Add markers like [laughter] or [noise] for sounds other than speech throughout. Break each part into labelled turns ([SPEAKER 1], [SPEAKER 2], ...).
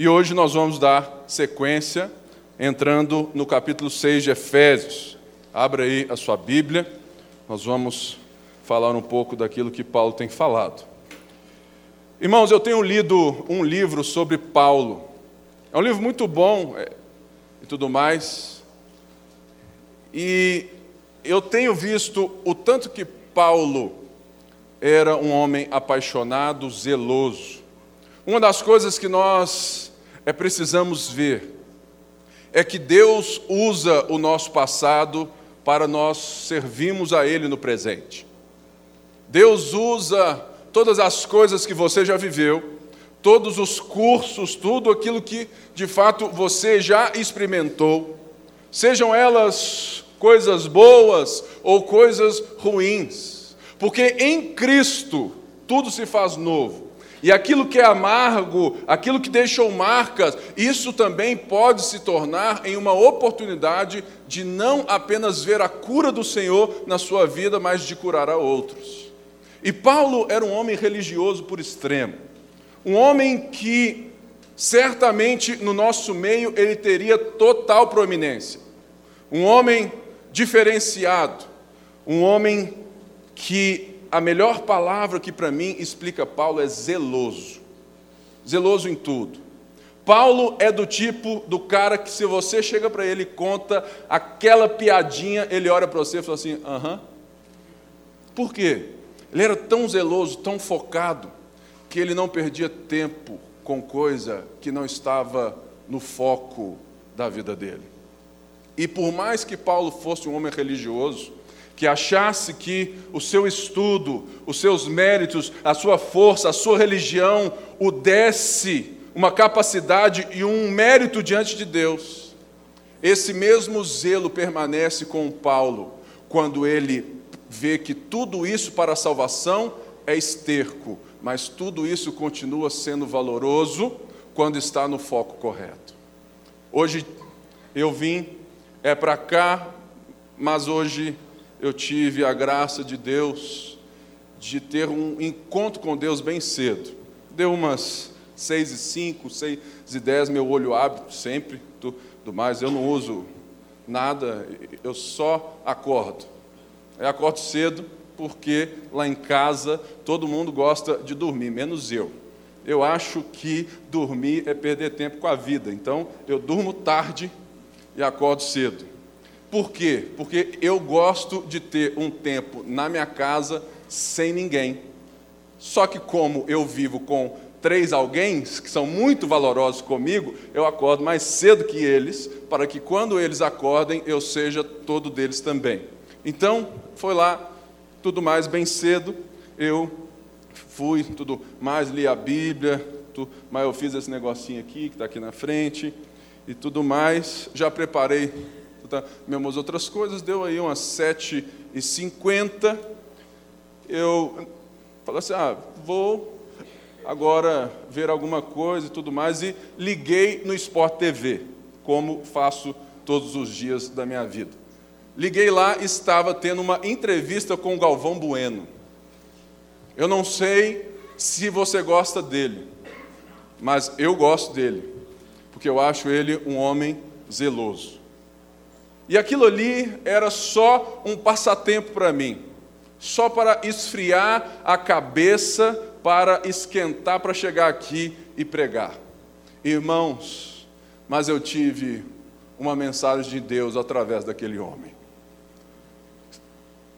[SPEAKER 1] E hoje nós vamos dar sequência, entrando no capítulo 6 de Efésios. Abra aí a sua Bíblia, nós vamos falar um pouco daquilo que Paulo tem falado. Irmãos, eu tenho lido um livro sobre Paulo. É um livro muito bom é, e tudo mais. E eu tenho visto o tanto que Paulo era um homem apaixonado, zeloso. Uma das coisas que nós é precisamos ver é que Deus usa o nosso passado para nós servirmos a Ele no presente. Deus usa todas as coisas que você já viveu, todos os cursos, tudo aquilo que de fato você já experimentou, sejam elas coisas boas ou coisas ruins, porque em Cristo tudo se faz novo. E aquilo que é amargo, aquilo que deixou marcas, isso também pode se tornar em uma oportunidade de não apenas ver a cura do Senhor na sua vida, mas de curar a outros. E Paulo era um homem religioso por extremo, um homem que certamente no nosso meio ele teria total proeminência, um homem diferenciado, um homem que a melhor palavra que para mim explica Paulo é zeloso. Zeloso em tudo. Paulo é do tipo do cara que se você chega para ele e conta aquela piadinha, ele olha para você e fala assim: aham. Por quê? Ele era tão zeloso, tão focado, que ele não perdia tempo com coisa que não estava no foco da vida dele. E por mais que Paulo fosse um homem religioso, que achasse que o seu estudo, os seus méritos, a sua força, a sua religião o desse uma capacidade e um mérito diante de Deus. Esse mesmo zelo permanece com Paulo quando ele vê que tudo isso para a salvação é esterco, mas tudo isso continua sendo valoroso quando está no foco correto. Hoje eu vim é para cá, mas hoje eu tive a graça de Deus de ter um encontro com Deus bem cedo. Deu umas seis e cinco, seis e dez, meu olho abre sempre, tudo mais. Eu não uso nada, eu só acordo. Eu acordo cedo porque lá em casa todo mundo gosta de dormir, menos eu. Eu acho que dormir é perder tempo com a vida. Então eu durmo tarde e acordo cedo. Por quê? Porque eu gosto de ter um tempo na minha casa sem ninguém. Só que, como eu vivo com três alguém que são muito valorosos comigo, eu acordo mais cedo que eles, para que quando eles acordem, eu seja todo deles também. Então, foi lá, tudo mais bem cedo, eu fui, tudo mais, li a Bíblia, tudo, mas eu fiz esse negocinho aqui, que está aqui na frente, e tudo mais, já preparei tá, mesmas outras coisas, deu aí umas 7h50. Eu falei assim: ah, vou agora ver alguma coisa e tudo mais, e liguei no Sport TV, como faço todos os dias da minha vida. Liguei lá, estava tendo uma entrevista com o Galvão Bueno. Eu não sei se você gosta dele, mas eu gosto dele, porque eu acho ele um homem zeloso. E aquilo ali era só um passatempo para mim, só para esfriar a cabeça, para esquentar, para chegar aqui e pregar. Irmãos, mas eu tive uma mensagem de Deus através daquele homem.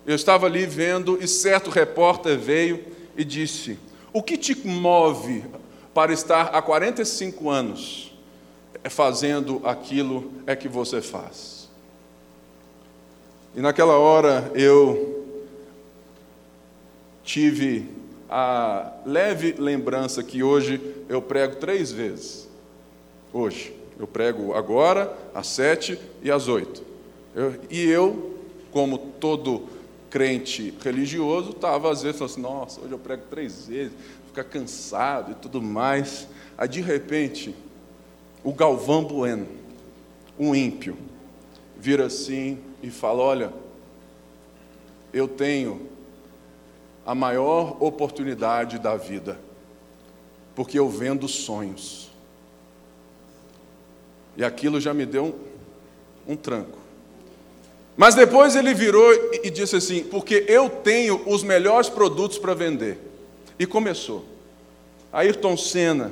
[SPEAKER 1] Eu estava ali vendo e certo repórter veio e disse: O que te move para estar há 45 anos fazendo aquilo é que você faz? E naquela hora eu tive a leve lembrança que hoje eu prego três vezes. Hoje. Eu prego agora, às sete e às oito. Eu, e eu, como todo crente religioso, estava às vezes falando assim, nossa, hoje eu prego três vezes, fica cansado e tudo mais. Aí de repente, o Galvão Bueno, um ímpio, vira assim e fala: Olha, eu tenho a maior oportunidade da vida, porque eu vendo sonhos. E aquilo já me deu um, um tranco. Mas depois ele virou e disse assim: porque eu tenho os melhores produtos para vender. E começou. Ayrton Senna,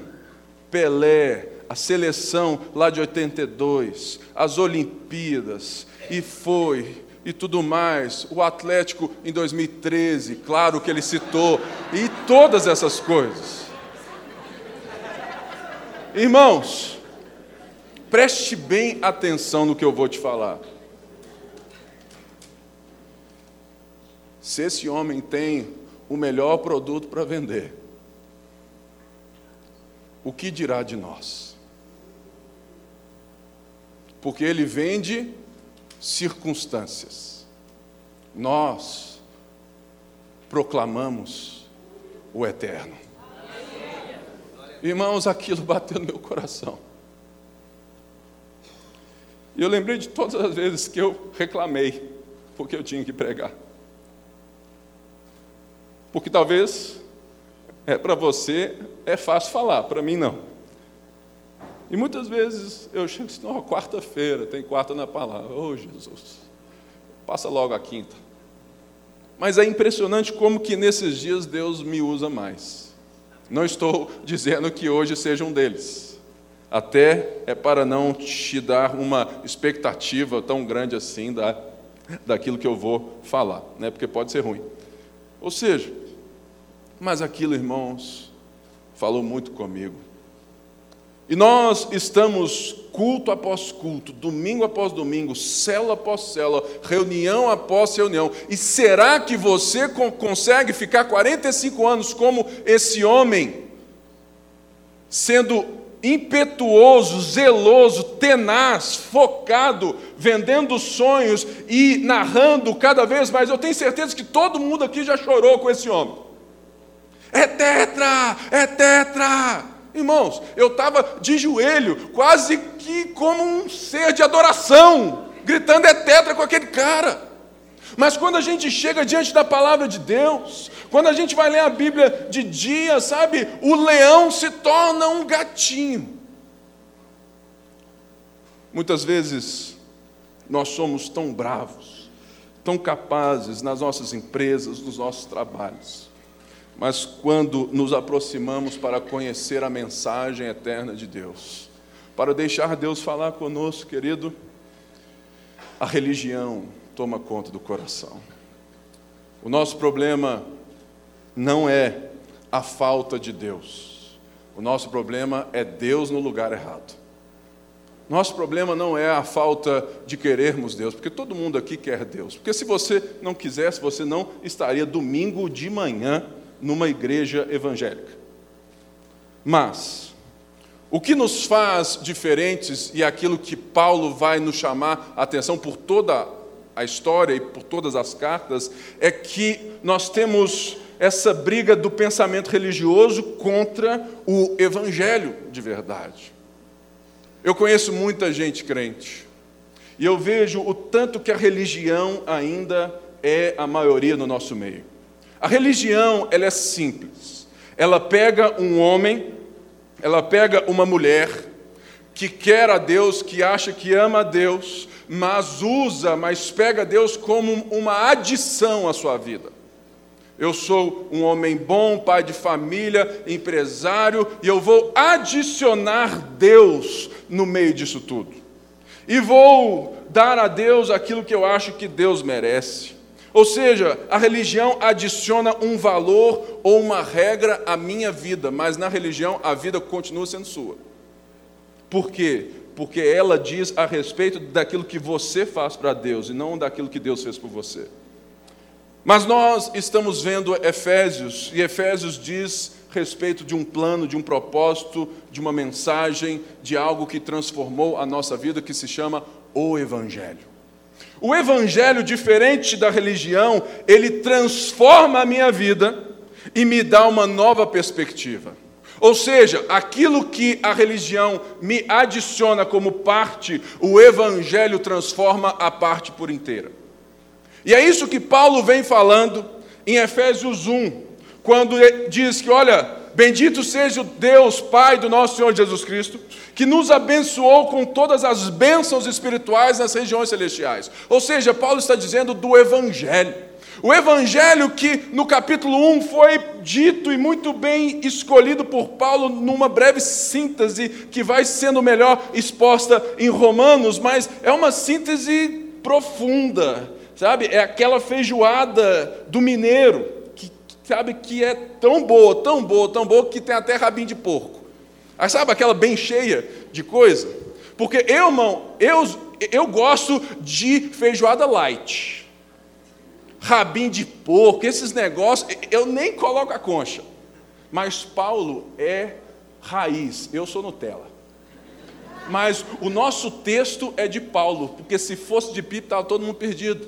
[SPEAKER 1] Pelé, a seleção lá de 82, as Olimpíadas, e foi, e tudo mais, o Atlético em 2013, claro que ele citou, e todas essas coisas. Irmãos, preste bem atenção no que eu vou te falar. Se esse homem tem o melhor produto para vender, o que dirá de nós? Porque ele vende circunstâncias. Nós proclamamos o eterno. Irmãos, aquilo bateu no meu coração. E eu lembrei de todas as vezes que eu reclamei, porque eu tinha que pregar. Porque talvez é para você é fácil falar, para mim não. E muitas vezes eu chego assim, oh, quarta-feira, tem quarta na palavra. Oh, Jesus, passa logo a quinta. Mas é impressionante como que nesses dias Deus me usa mais. Não estou [laughs] dizendo que hoje seja um deles. Até é para não te dar uma expectativa tão grande assim da, daquilo que eu vou falar, né? porque pode ser ruim. Ou seja, mas aquilo, irmãos, falou muito comigo. E nós estamos culto após culto, domingo após domingo, célula após célula, reunião após reunião. E será que você consegue ficar 45 anos como esse homem, sendo impetuoso, zeloso, tenaz, focado, vendendo sonhos e narrando cada vez mais? Eu tenho certeza que todo mundo aqui já chorou com esse homem. É tetra, é tetra. Irmãos, eu estava de joelho, quase que como um ser de adoração, gritando é tetra com aquele cara. Mas quando a gente chega diante da palavra de Deus, quando a gente vai ler a Bíblia de dia, sabe, o leão se torna um gatinho. Muitas vezes nós somos tão bravos, tão capazes nas nossas empresas, nos nossos trabalhos mas quando nos aproximamos para conhecer a mensagem eterna de Deus, para deixar Deus falar conosco, querido, a religião toma conta do coração. O nosso problema não é a falta de Deus, o nosso problema é Deus no lugar errado. Nosso problema não é a falta de querermos Deus, porque todo mundo aqui quer Deus. Porque se você não quisesse, você não estaria domingo de manhã numa igreja evangélica. Mas, o que nos faz diferentes, e aquilo que Paulo vai nos chamar a atenção por toda a história e por todas as cartas, é que nós temos essa briga do pensamento religioso contra o evangelho de verdade. Eu conheço muita gente crente, e eu vejo o tanto que a religião ainda é a maioria no nosso meio. A religião, ela é simples. Ela pega um homem, ela pega uma mulher que quer a Deus, que acha que ama a Deus, mas usa, mas pega Deus como uma adição à sua vida. Eu sou um homem bom, pai de família, empresário, e eu vou adicionar Deus no meio disso tudo. E vou dar a Deus aquilo que eu acho que Deus merece. Ou seja, a religião adiciona um valor ou uma regra à minha vida, mas na religião a vida continua sendo sua. Por quê? Porque ela diz a respeito daquilo que você faz para Deus e não daquilo que Deus fez por você. Mas nós estamos vendo Efésios, e Efésios diz respeito de um plano, de um propósito, de uma mensagem, de algo que transformou a nossa vida, que se chama o Evangelho. O evangelho, diferente da religião, ele transforma a minha vida e me dá uma nova perspectiva. Ou seja, aquilo que a religião me adiciona como parte, o evangelho transforma a parte por inteira. E é isso que Paulo vem falando em Efésios 1, quando diz que, olha, Bendito seja o Deus, Pai do nosso Senhor Jesus Cristo, que nos abençoou com todas as bênçãos espirituais nas regiões celestiais. Ou seja, Paulo está dizendo do Evangelho. O Evangelho que no capítulo 1 foi dito e muito bem escolhido por Paulo numa breve síntese que vai sendo melhor exposta em Romanos, mas é uma síntese profunda, sabe? É aquela feijoada do mineiro sabe, que é tão boa, tão boa, tão boa, que tem até rabinho de porco. Aí sabe aquela bem cheia de coisa? Porque eu, irmão, eu, eu gosto de feijoada light. Rabinho de porco, esses negócios, eu nem coloco a concha. Mas Paulo é raiz, eu sou Nutella. Mas o nosso texto é de Paulo, porque se fosse de Pito, estava todo mundo perdido.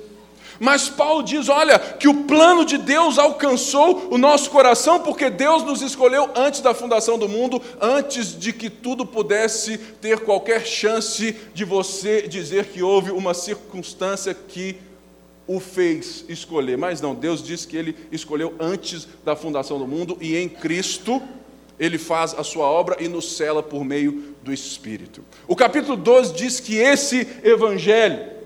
[SPEAKER 1] Mas Paulo diz: olha, que o plano de Deus alcançou o nosso coração, porque Deus nos escolheu antes da fundação do mundo, antes de que tudo pudesse ter qualquer chance de você dizer que houve uma circunstância que o fez escolher. Mas não, Deus diz que ele escolheu antes da fundação do mundo e em Cristo ele faz a sua obra e nos cela por meio do Espírito. O capítulo 12 diz que esse evangelho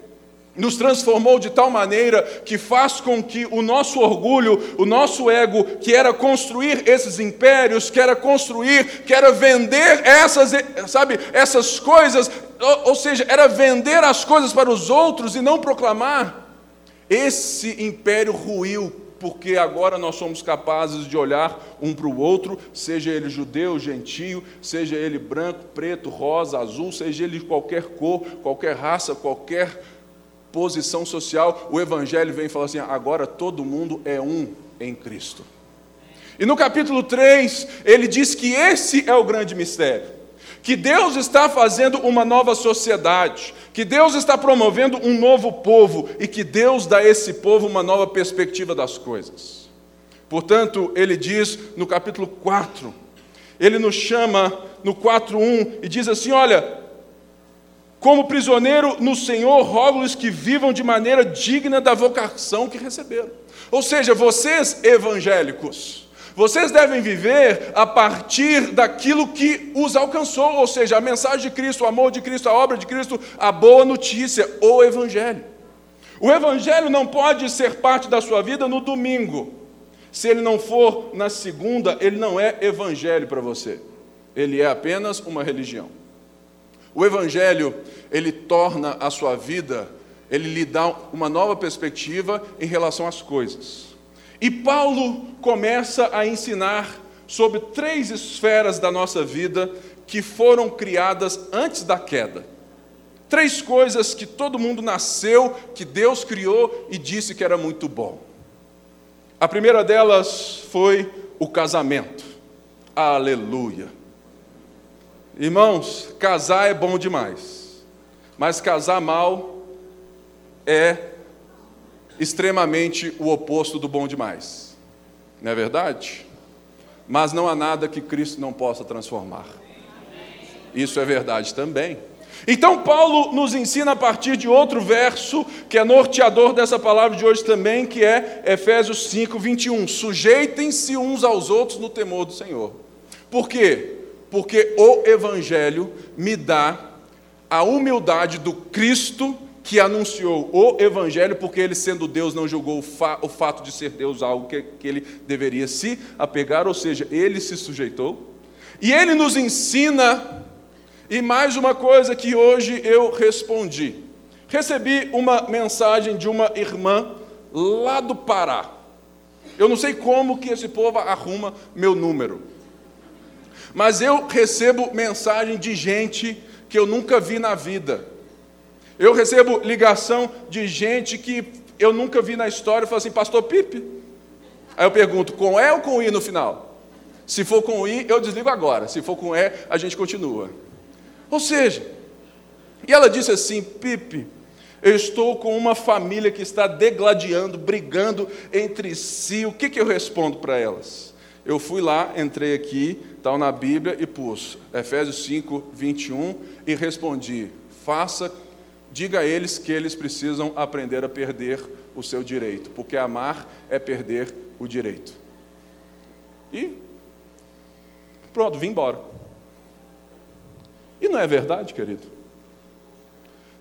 [SPEAKER 1] nos transformou de tal maneira que faz com que o nosso orgulho, o nosso ego, que era construir esses impérios, que era construir, que era vender essas, sabe, essas coisas, ou, ou seja, era vender as coisas para os outros e não proclamar. Esse império ruiu porque agora nós somos capazes de olhar um para o outro, seja ele judeu, gentio, seja ele branco, preto, rosa, azul, seja ele de qualquer cor, qualquer raça, qualquer posição social, o Evangelho vem e fala assim: agora todo mundo é um em Cristo. E no capítulo 3, ele diz que esse é o grande mistério. Que Deus está fazendo uma nova sociedade, que Deus está promovendo um novo povo e que Deus dá a esse povo uma nova perspectiva das coisas. Portanto, ele diz no capítulo 4, ele nos chama no 4:1 e diz assim: Olha, como prisioneiro no Senhor, rogo-lhes que vivam de maneira digna da vocação que receberam. Ou seja, vocês evangélicos, vocês devem viver a partir daquilo que os alcançou, ou seja, a mensagem de Cristo, o amor de Cristo, a obra de Cristo, a boa notícia, o Evangelho. O Evangelho não pode ser parte da sua vida no domingo. Se ele não for na segunda, ele não é Evangelho para você. Ele é apenas uma religião. O Evangelho, ele torna a sua vida, ele lhe dá uma nova perspectiva em relação às coisas. E Paulo começa a ensinar sobre três esferas da nossa vida que foram criadas antes da queda. Três coisas que todo mundo nasceu, que Deus criou e disse que era muito bom. A primeira delas foi o casamento. Aleluia. Irmãos, casar é bom demais, mas casar mal é extremamente o oposto do bom demais, não é verdade? Mas não há nada que Cristo não possa transformar. Isso é verdade também. Então, Paulo nos ensina a partir de outro verso, que é norteador dessa palavra de hoje também, que é Efésios 5, 21. Sujeitem-se uns aos outros no temor do Senhor. Por quê? Porque o Evangelho me dá a humildade do Cristo que anunciou o Evangelho, porque ele, sendo Deus, não julgou o, fa o fato de ser Deus algo que, que ele deveria se apegar, ou seja, ele se sujeitou. E ele nos ensina, e mais uma coisa que hoje eu respondi. Recebi uma mensagem de uma irmã lá do Pará. Eu não sei como que esse povo arruma meu número. Mas eu recebo mensagem de gente que eu nunca vi na vida. Eu recebo ligação de gente que eu nunca vi na história e falo assim, pastor Pipe. Aí eu pergunto, com E ou com I no final? Se for com I, eu desligo agora. Se for com E, a gente continua. Ou seja, e ela disse assim, Pipe, eu estou com uma família que está degladiando, brigando entre si. O que, que eu respondo para elas? Eu fui lá, entrei aqui, tal na Bíblia e pus Efésios 5, 21 e respondi: faça, diga a eles que eles precisam aprender a perder o seu direito, porque amar é perder o direito. E Pronto, vim embora. E não é verdade, querido?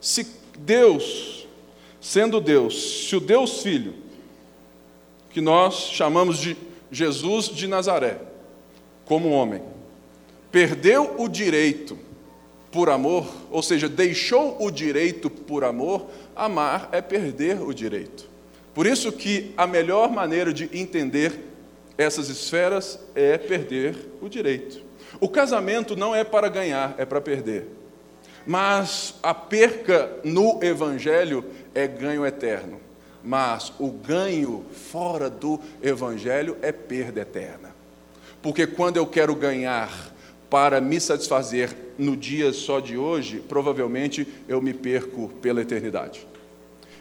[SPEAKER 1] Se Deus, sendo Deus, se o Deus Filho, que nós chamamos de Jesus de Nazaré, como homem, perdeu o direito por amor, ou seja, deixou o direito por amor, amar é perder o direito. Por isso que a melhor maneira de entender essas esferas é perder o direito. O casamento não é para ganhar, é para perder. Mas a perca no evangelho é ganho eterno. Mas o ganho fora do evangelho é perda eterna. Porque quando eu quero ganhar para me satisfazer no dia só de hoje, provavelmente eu me perco pela eternidade.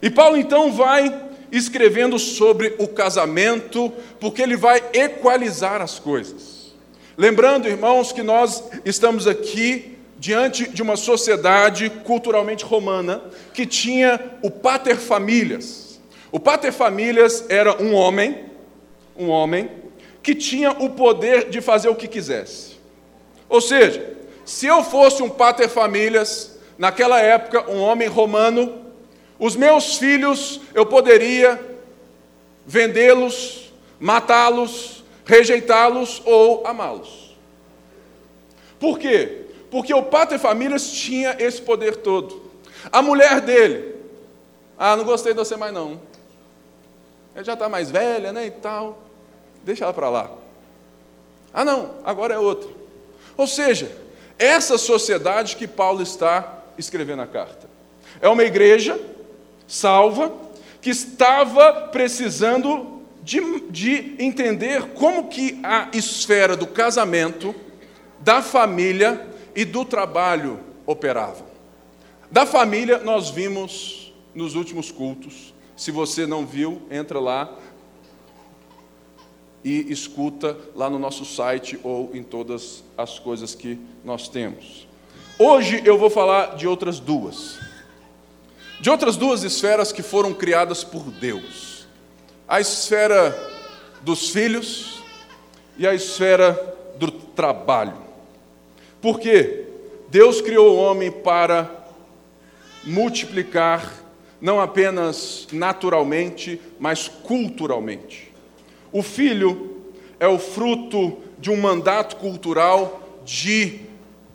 [SPEAKER 1] E Paulo então vai escrevendo sobre o casamento, porque ele vai equalizar as coisas. Lembrando, irmãos, que nós estamos aqui diante de uma sociedade culturalmente romana que tinha o pater famílias. O pater famílias era um homem, um homem que tinha o poder de fazer o que quisesse. Ou seja, se eu fosse um pater famílias, naquela época, um homem romano, os meus filhos eu poderia vendê-los, matá-los, rejeitá-los ou amá-los. Por quê? Porque o pater famílias tinha esse poder todo. A mulher dele, ah, não gostei de você mais não. Ela já está mais velha, né, e tal. Deixa ela para lá. Ah, não, agora é outra. Ou seja, essa sociedade que Paulo está escrevendo a carta. É uma igreja salva que estava precisando de, de entender como que a esfera do casamento, da família e do trabalho operavam. Da família nós vimos nos últimos cultos. Se você não viu, entra lá e escuta lá no nosso site ou em todas as coisas que nós temos. Hoje eu vou falar de outras duas. De outras duas esferas que foram criadas por Deus: a esfera dos filhos e a esfera do trabalho. Por quê? Deus criou o homem para multiplicar, não apenas naturalmente, mas culturalmente. O filho é o fruto de um mandato cultural de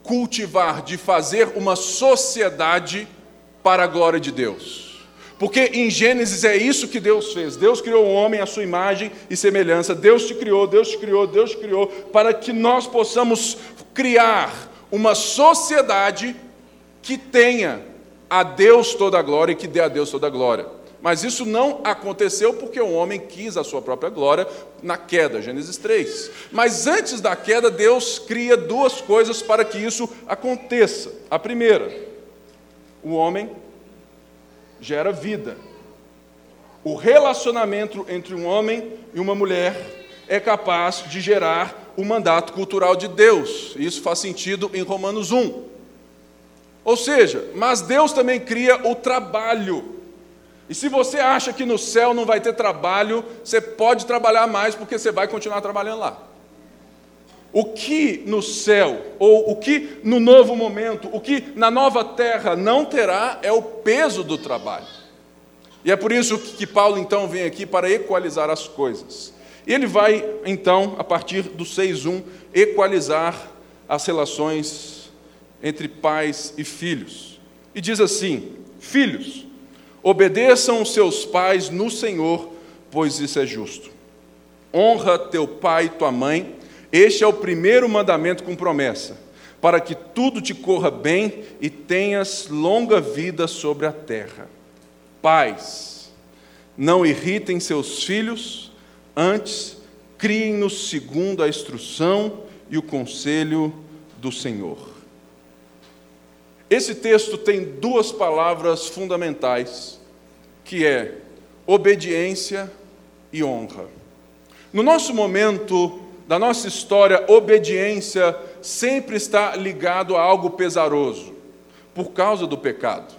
[SPEAKER 1] cultivar, de fazer uma sociedade para a glória de Deus. Porque em Gênesis é isso que Deus fez. Deus criou o homem à sua imagem e semelhança. Deus te criou, Deus te criou, Deus te criou para que nós possamos criar uma sociedade que tenha a Deus toda a glória e que dê a Deus toda a glória. Mas isso não aconteceu porque o homem quis a sua própria glória na queda, Gênesis 3. Mas antes da queda, Deus cria duas coisas para que isso aconteça. A primeira, o homem gera vida. O relacionamento entre um homem e uma mulher é capaz de gerar o mandato cultural de Deus. Isso faz sentido em Romanos 1. Ou seja, mas Deus também cria o trabalho. E se você acha que no céu não vai ter trabalho, você pode trabalhar mais porque você vai continuar trabalhando lá. O que no céu, ou o que no novo momento, o que na nova terra não terá é o peso do trabalho. E é por isso que Paulo então vem aqui para equalizar as coisas. E ele vai então, a partir do 6:1, equalizar as relações entre pais e filhos. E diz assim: Filhos, Obedeçam os seus pais no Senhor, pois isso é justo. Honra teu pai e tua mãe, este é o primeiro mandamento com promessa, para que tudo te corra bem e tenhas longa vida sobre a terra. Pais, não irritem seus filhos, antes criem-nos segundo a instrução e o conselho do Senhor. Esse texto tem duas palavras fundamentais, que é obediência e honra. No nosso momento da nossa história, obediência sempre está ligado a algo pesaroso, por causa do pecado.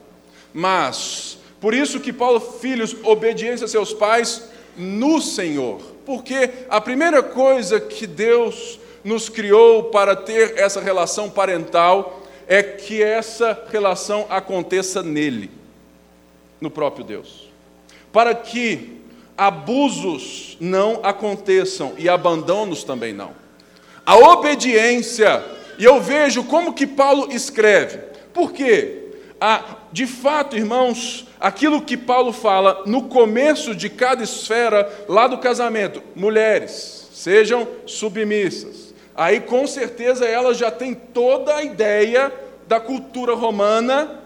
[SPEAKER 1] Mas, por isso que Paulo, filhos, obediência a seus pais no Senhor. Porque a primeira coisa que Deus nos criou para ter essa relação parental é que essa relação aconteça nele, no próprio Deus. Para que abusos não aconteçam e abandonos também não. A obediência, e eu vejo como que Paulo escreve. Por quê? Ah, de fato, irmãos, aquilo que Paulo fala no começo de cada esfera lá do casamento, mulheres, sejam submissas. Aí com certeza ela já tem toda a ideia da cultura romana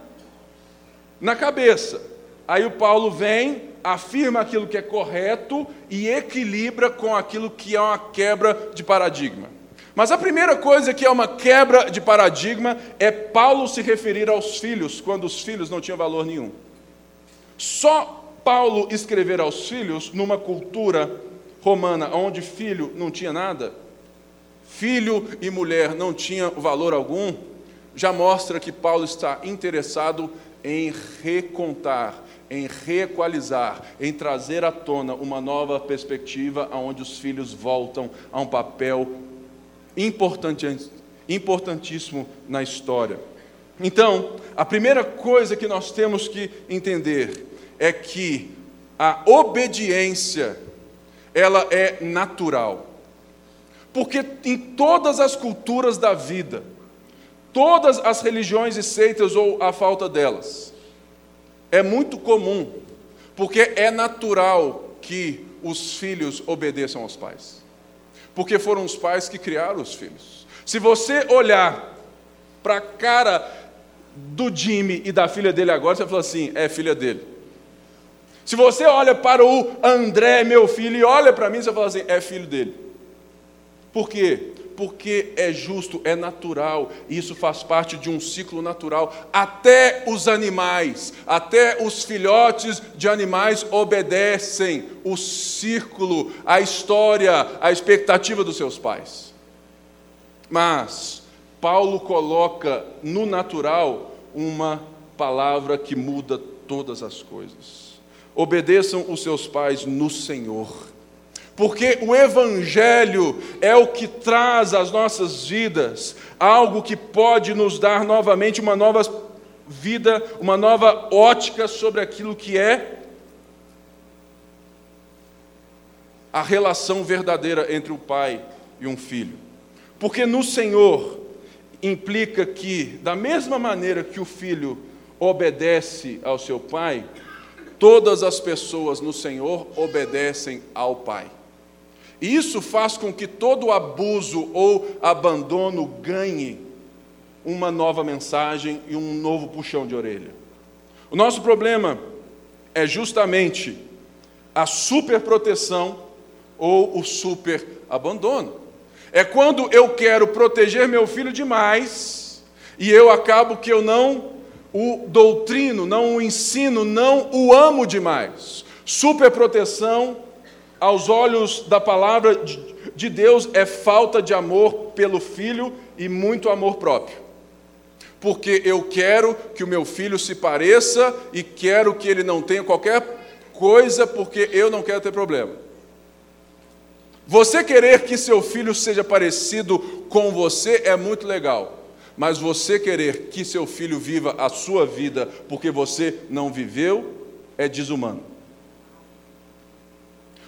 [SPEAKER 1] na cabeça. Aí o Paulo vem, afirma aquilo que é correto e equilibra com aquilo que é uma quebra de paradigma. Mas a primeira coisa que é uma quebra de paradigma é Paulo se referir aos filhos, quando os filhos não tinham valor nenhum. Só Paulo escrever aos filhos numa cultura romana onde filho não tinha nada, filho e mulher não tinham valor algum, já mostra que Paulo está interessado em recontar, em reequalizar, em trazer à tona uma nova perspectiva onde os filhos voltam a um papel importantíssimo na história. Então, a primeira coisa que nós temos que entender é que a obediência ela é natural. Porque em todas as culturas da vida, todas as religiões e seitas ou a falta delas, é muito comum, porque é natural que os filhos obedeçam aos pais porque foram os pais que criaram os filhos. Se você olhar para a cara do Jimmy e da filha dele agora, você fala assim: é filha dele. Se você olha para o André, meu filho, e olha para mim, você fala assim: é filho dele. Por quê? porque é justo, é natural, e isso faz parte de um ciclo natural. Até os animais, até os filhotes de animais obedecem o círculo, a história, a expectativa dos seus pais. Mas Paulo coloca no natural uma palavra que muda todas as coisas. Obedeçam os seus pais no Senhor porque o Evangelho é o que traz às nossas vidas algo que pode nos dar novamente uma nova vida, uma nova ótica sobre aquilo que é a relação verdadeira entre o pai e um filho. Porque no Senhor implica que, da mesma maneira que o filho obedece ao seu pai, todas as pessoas no Senhor obedecem ao pai. E isso faz com que todo abuso ou abandono ganhe uma nova mensagem e um novo puxão de orelha. O nosso problema é justamente a superproteção ou o super abandono. É quando eu quero proteger meu filho demais e eu acabo que eu não o doutrino, não o ensino, não o amo demais. Superproteção aos olhos da palavra de Deus, é falta de amor pelo filho e muito amor próprio. Porque eu quero que o meu filho se pareça e quero que ele não tenha qualquer coisa, porque eu não quero ter problema. Você querer que seu filho seja parecido com você é muito legal, mas você querer que seu filho viva a sua vida porque você não viveu é desumano.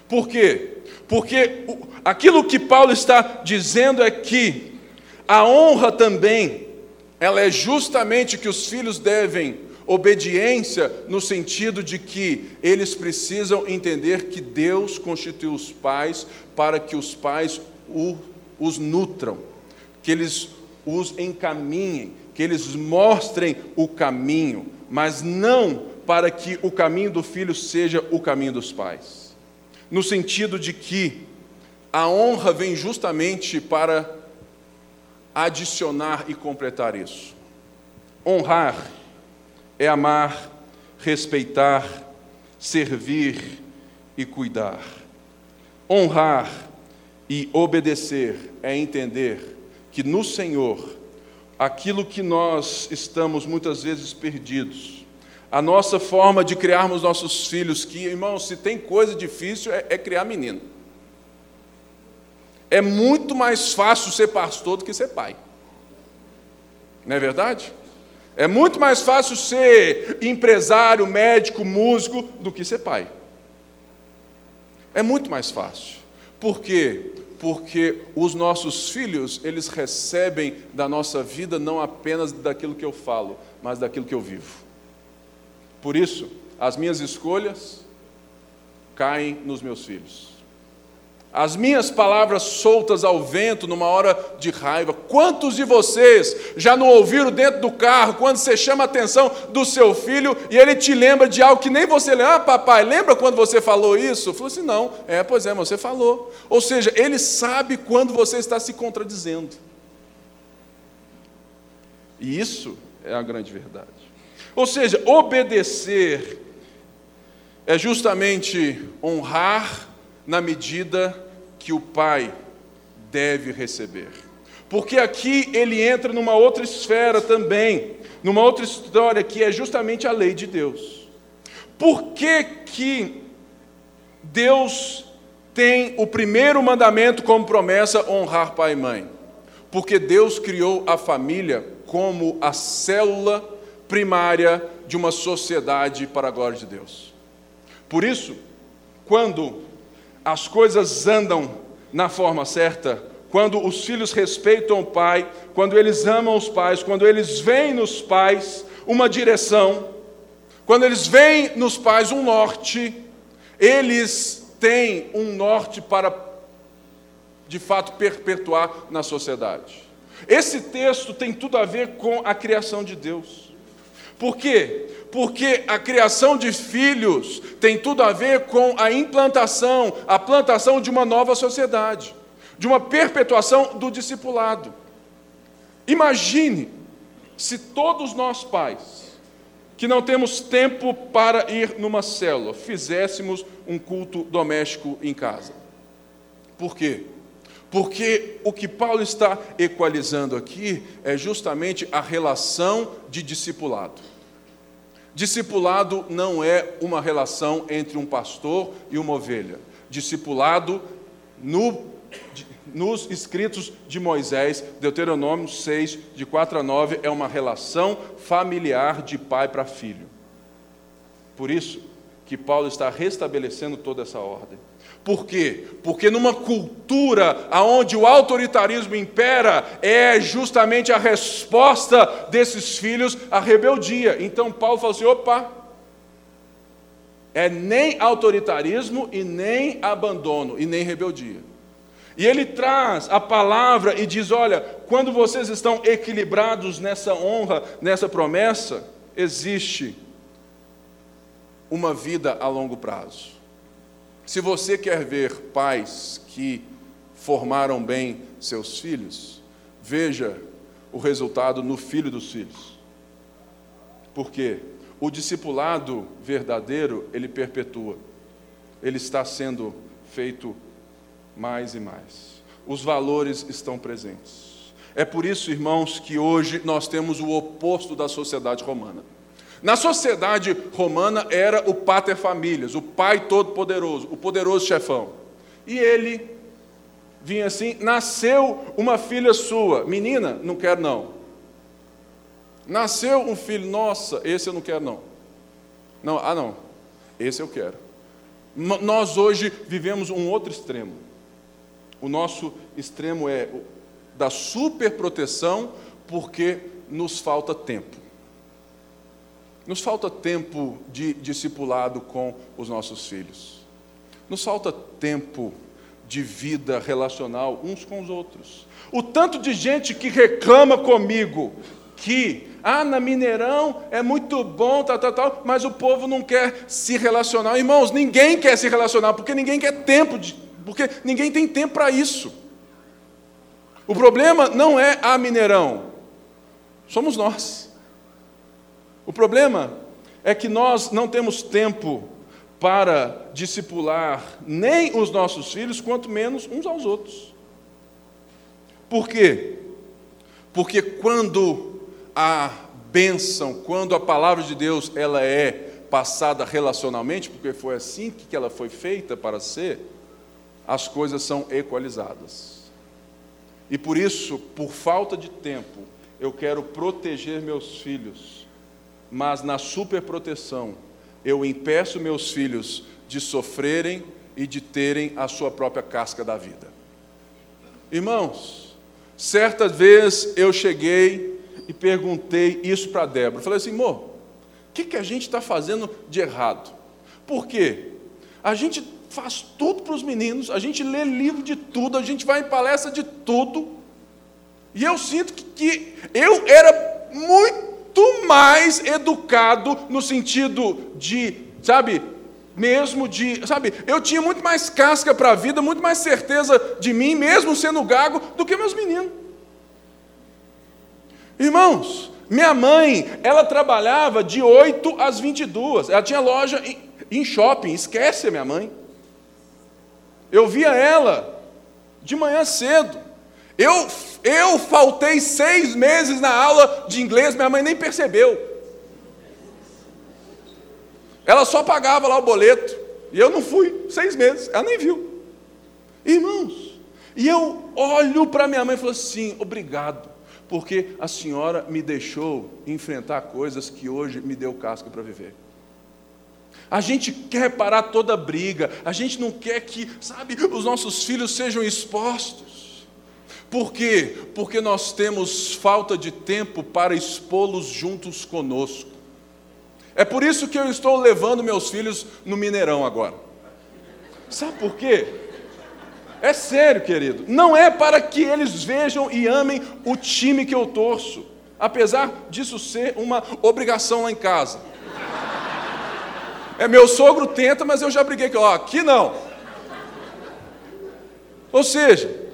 [SPEAKER 1] Por quê? Porque aquilo que Paulo está dizendo é que a honra também, ela é justamente que os filhos devem obediência no sentido de que eles precisam entender que Deus constituiu os pais para que os pais os nutram, que eles os encaminhem, que eles mostrem o caminho, mas não para que o caminho do filho seja o caminho dos pais no sentido de que a honra vem justamente para adicionar e completar isso. Honrar é amar, respeitar, servir e cuidar. Honrar e obedecer é entender que no Senhor, aquilo que nós estamos muitas vezes perdidos, a nossa forma de criarmos nossos filhos, que, irmãos, se tem coisa difícil é, é criar menino. É muito mais fácil ser pastor do que ser pai. Não é verdade? É muito mais fácil ser empresário, médico, músico do que ser pai. É muito mais fácil. Por quê? Porque os nossos filhos, eles recebem da nossa vida não apenas daquilo que eu falo, mas daquilo que eu vivo. Por isso, as minhas escolhas caem nos meus filhos. As minhas palavras soltas ao vento numa hora de raiva. Quantos de vocês já não ouviram dentro do carro quando você chama a atenção do seu filho e ele te lembra de algo que nem você lembra? Ah, papai, lembra quando você falou isso? Falou assim: não. É, pois é, mas você falou. Ou seja, ele sabe quando você está se contradizendo. E isso é a grande verdade. Ou seja, obedecer é justamente honrar na medida que o pai deve receber. Porque aqui ele entra numa outra esfera também, numa outra história que é justamente a lei de Deus. Por que que Deus tem o primeiro mandamento como promessa honrar pai e mãe? Porque Deus criou a família como a célula primária de uma sociedade para a glória de Deus. Por isso, quando as coisas andam na forma certa, quando os filhos respeitam o pai, quando eles amam os pais, quando eles veem nos pais uma direção, quando eles veem nos pais um norte, eles têm um norte para, de fato, perpetuar na sociedade. Esse texto tem tudo a ver com a criação de Deus. Por quê? Porque a criação de filhos tem tudo a ver com a implantação, a plantação de uma nova sociedade, de uma perpetuação do discipulado. Imagine se todos nós pais, que não temos tempo para ir numa célula, fizéssemos um culto doméstico em casa. Por quê? Porque o que Paulo está equalizando aqui é justamente a relação de discipulado. Discipulado não é uma relação entre um pastor e uma ovelha. Discipulado, no, nos escritos de Moisés, Deuteronômio 6, de 4 a 9, é uma relação familiar de pai para filho. Por isso que Paulo está restabelecendo toda essa ordem. Por quê? Porque numa cultura onde o autoritarismo impera, é justamente a resposta desses filhos à rebeldia. Então Paulo fala assim: opa, é nem autoritarismo e nem abandono e nem rebeldia. E ele traz a palavra e diz: olha, quando vocês estão equilibrados nessa honra, nessa promessa, existe uma vida a longo prazo. Se você quer ver pais que formaram bem seus filhos, veja o resultado no filho dos filhos. Por quê? O discipulado verdadeiro, ele perpetua. Ele está sendo feito mais e mais. Os valores estão presentes. É por isso, irmãos, que hoje nós temos o oposto da sociedade romana. Na sociedade romana era o pater familias, o pai todo-poderoso, o poderoso chefão. E ele vinha assim: nasceu uma filha sua, menina, não quero não. Nasceu um filho, nossa, esse eu não quero não. Não, ah não, esse eu quero. Nós hoje vivemos um outro extremo. O nosso extremo é da superproteção, porque nos falta tempo. Nos falta tempo de discipulado com os nossos filhos. Nos falta tempo de vida relacional uns com os outros. O tanto de gente que reclama comigo que, ah, na Mineirão é muito bom, tal, tal, tal, mas o povo não quer se relacionar. Irmãos, ninguém quer se relacionar, porque ninguém quer tempo, de, porque ninguém tem tempo para isso. O problema não é a Mineirão, somos nós. O problema é que nós não temos tempo para discipular nem os nossos filhos, quanto menos uns aos outros. Por quê? Porque quando a bênção, quando a palavra de Deus ela é passada relacionalmente, porque foi assim que ela foi feita para ser, as coisas são equalizadas. E por isso, por falta de tempo, eu quero proteger meus filhos, mas na superproteção, eu impeço meus filhos de sofrerem e de terem a sua própria casca da vida. Irmãos, certa vez eu cheguei e perguntei isso para Débora. Falei assim, amor, o que, que a gente está fazendo de errado? Por quê? A gente faz tudo para os meninos, a gente lê livro de tudo, a gente vai em palestra de tudo. E eu sinto que, que eu era muito mais educado no sentido de, sabe, mesmo de, sabe, eu tinha muito mais casca para a vida, muito mais certeza de mim, mesmo sendo gago, do que meus meninos. Irmãos, minha mãe, ela trabalhava de 8 às 22, ela tinha loja em, em shopping, esquece a minha mãe. Eu via ela de manhã cedo. Eu, eu faltei seis meses na aula de inglês, minha mãe nem percebeu. Ela só pagava lá o boleto. E eu não fui, seis meses, ela nem viu. Irmãos, e eu olho para minha mãe e falo assim: obrigado, porque a senhora me deixou enfrentar coisas que hoje me deu casca para viver. A gente quer parar toda briga, a gente não quer que, sabe, os nossos filhos sejam expostos. Por quê? Porque nós temos falta de tempo para expô-los juntos conosco. É por isso que eu estou levando meus filhos no Mineirão agora. Sabe por quê? É sério, querido. Não é para que eles vejam e amem o time que eu torço, apesar disso ser uma obrigação lá em casa. É meu sogro tenta, mas eu já briguei com, ó, aqui não. Ou seja,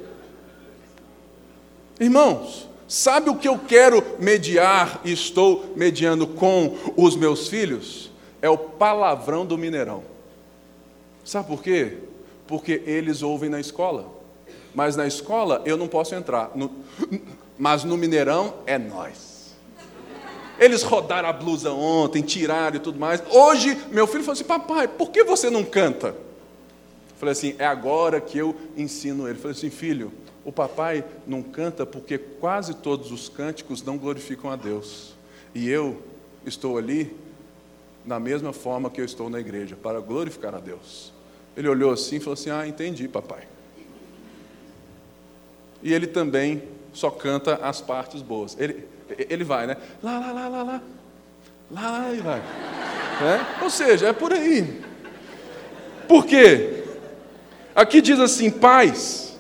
[SPEAKER 1] irmãos, sabe o que eu quero mediar e estou mediando com os meus filhos? É o palavrão do Mineirão. Sabe por quê? Porque eles ouvem na escola. Mas na escola eu não posso entrar. No, mas no Mineirão é nós. Eles rodaram a blusa ontem, tiraram e tudo mais. Hoje, meu filho falou assim: Papai, por que você não canta? Falei assim: É agora que eu ensino ele. Falei assim: Filho, o papai não canta porque quase todos os cânticos não glorificam a Deus. E eu estou ali da mesma forma que eu estou na igreja, para glorificar a Deus. Ele olhou assim e falou assim: Ah, entendi, papai. E ele também só canta as partes boas. Ele, ele vai, né? Lá, lá, lá, lá, lá. Lá, lá, e vai. É? Ou seja, é por aí. Por quê? Aqui diz assim, paz.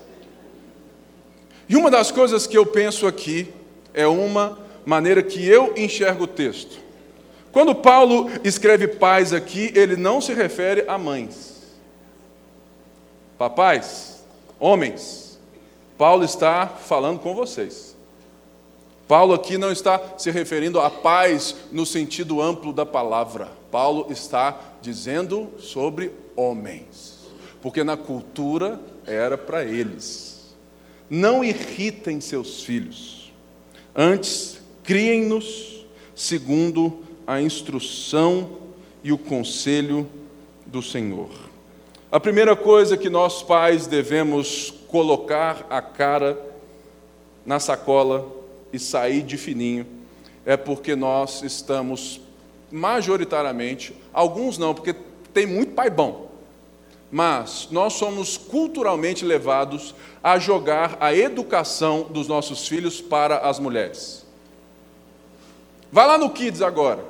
[SPEAKER 1] E uma das coisas que eu penso aqui é uma maneira que eu enxergo o texto. Quando Paulo escreve paz aqui, ele não se refere a mães. Papais, homens, Paulo está falando com vocês. Paulo aqui não está se referindo à paz no sentido amplo da palavra. Paulo está dizendo sobre homens, porque na cultura era para eles. Não irritem seus filhos, antes criem-nos segundo a instrução e o conselho do Senhor. A primeira coisa que nós pais devemos colocar a cara na sacola e sair de fininho, é porque nós estamos majoritariamente, alguns não, porque tem muito pai bom, mas nós somos culturalmente levados a jogar a educação dos nossos filhos para as mulheres. Vai lá no Kids agora.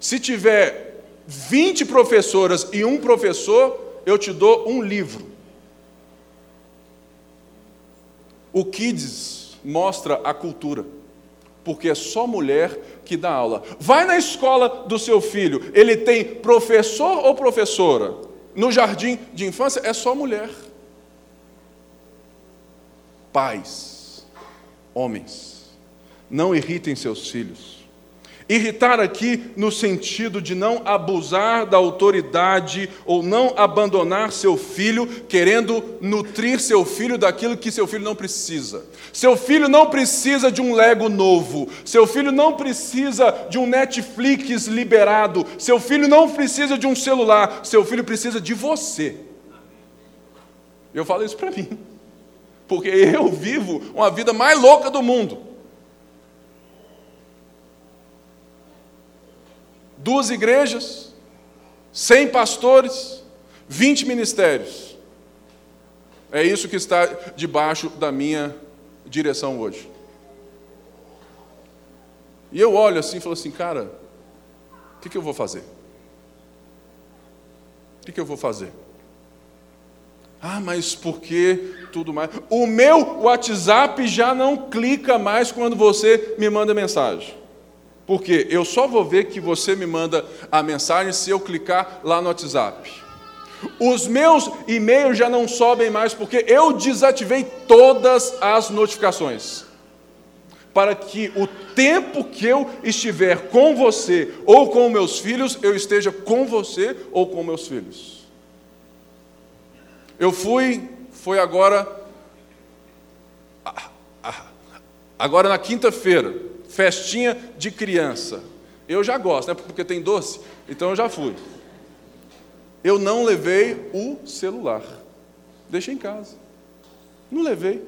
[SPEAKER 1] Se tiver 20 professoras e um professor, eu te dou um livro. O Kids mostra a cultura, porque é só mulher que dá aula. Vai na escola do seu filho, ele tem professor ou professora? No jardim de infância é só mulher. Pais, homens, não irritem seus filhos. Irritar aqui no sentido de não abusar da autoridade ou não abandonar seu filho, querendo nutrir seu filho daquilo que seu filho não precisa. Seu filho não precisa de um Lego novo, seu filho não precisa de um Netflix liberado, seu filho não precisa de um celular, seu filho precisa de você. Eu falo isso para mim. porque eu vivo uma vida mais louca do mundo. Duas igrejas, cem pastores, vinte ministérios. É isso que está debaixo da minha direção hoje. E eu olho assim e falo assim, cara, o que, que eu vou fazer? O que, que eu vou fazer? Ah, mas por que tudo mais? O meu WhatsApp já não clica mais quando você me manda mensagem. Porque eu só vou ver que você me manda a mensagem se eu clicar lá no WhatsApp. Os meus e-mails já não sobem mais porque eu desativei todas as notificações. Para que o tempo que eu estiver com você ou com meus filhos, eu esteja com você ou com meus filhos. Eu fui, foi agora, agora na quinta-feira, festinha de criança. Eu já gosto, né? Porque tem doce, então eu já fui. Eu não levei o celular, deixei em casa. Não levei.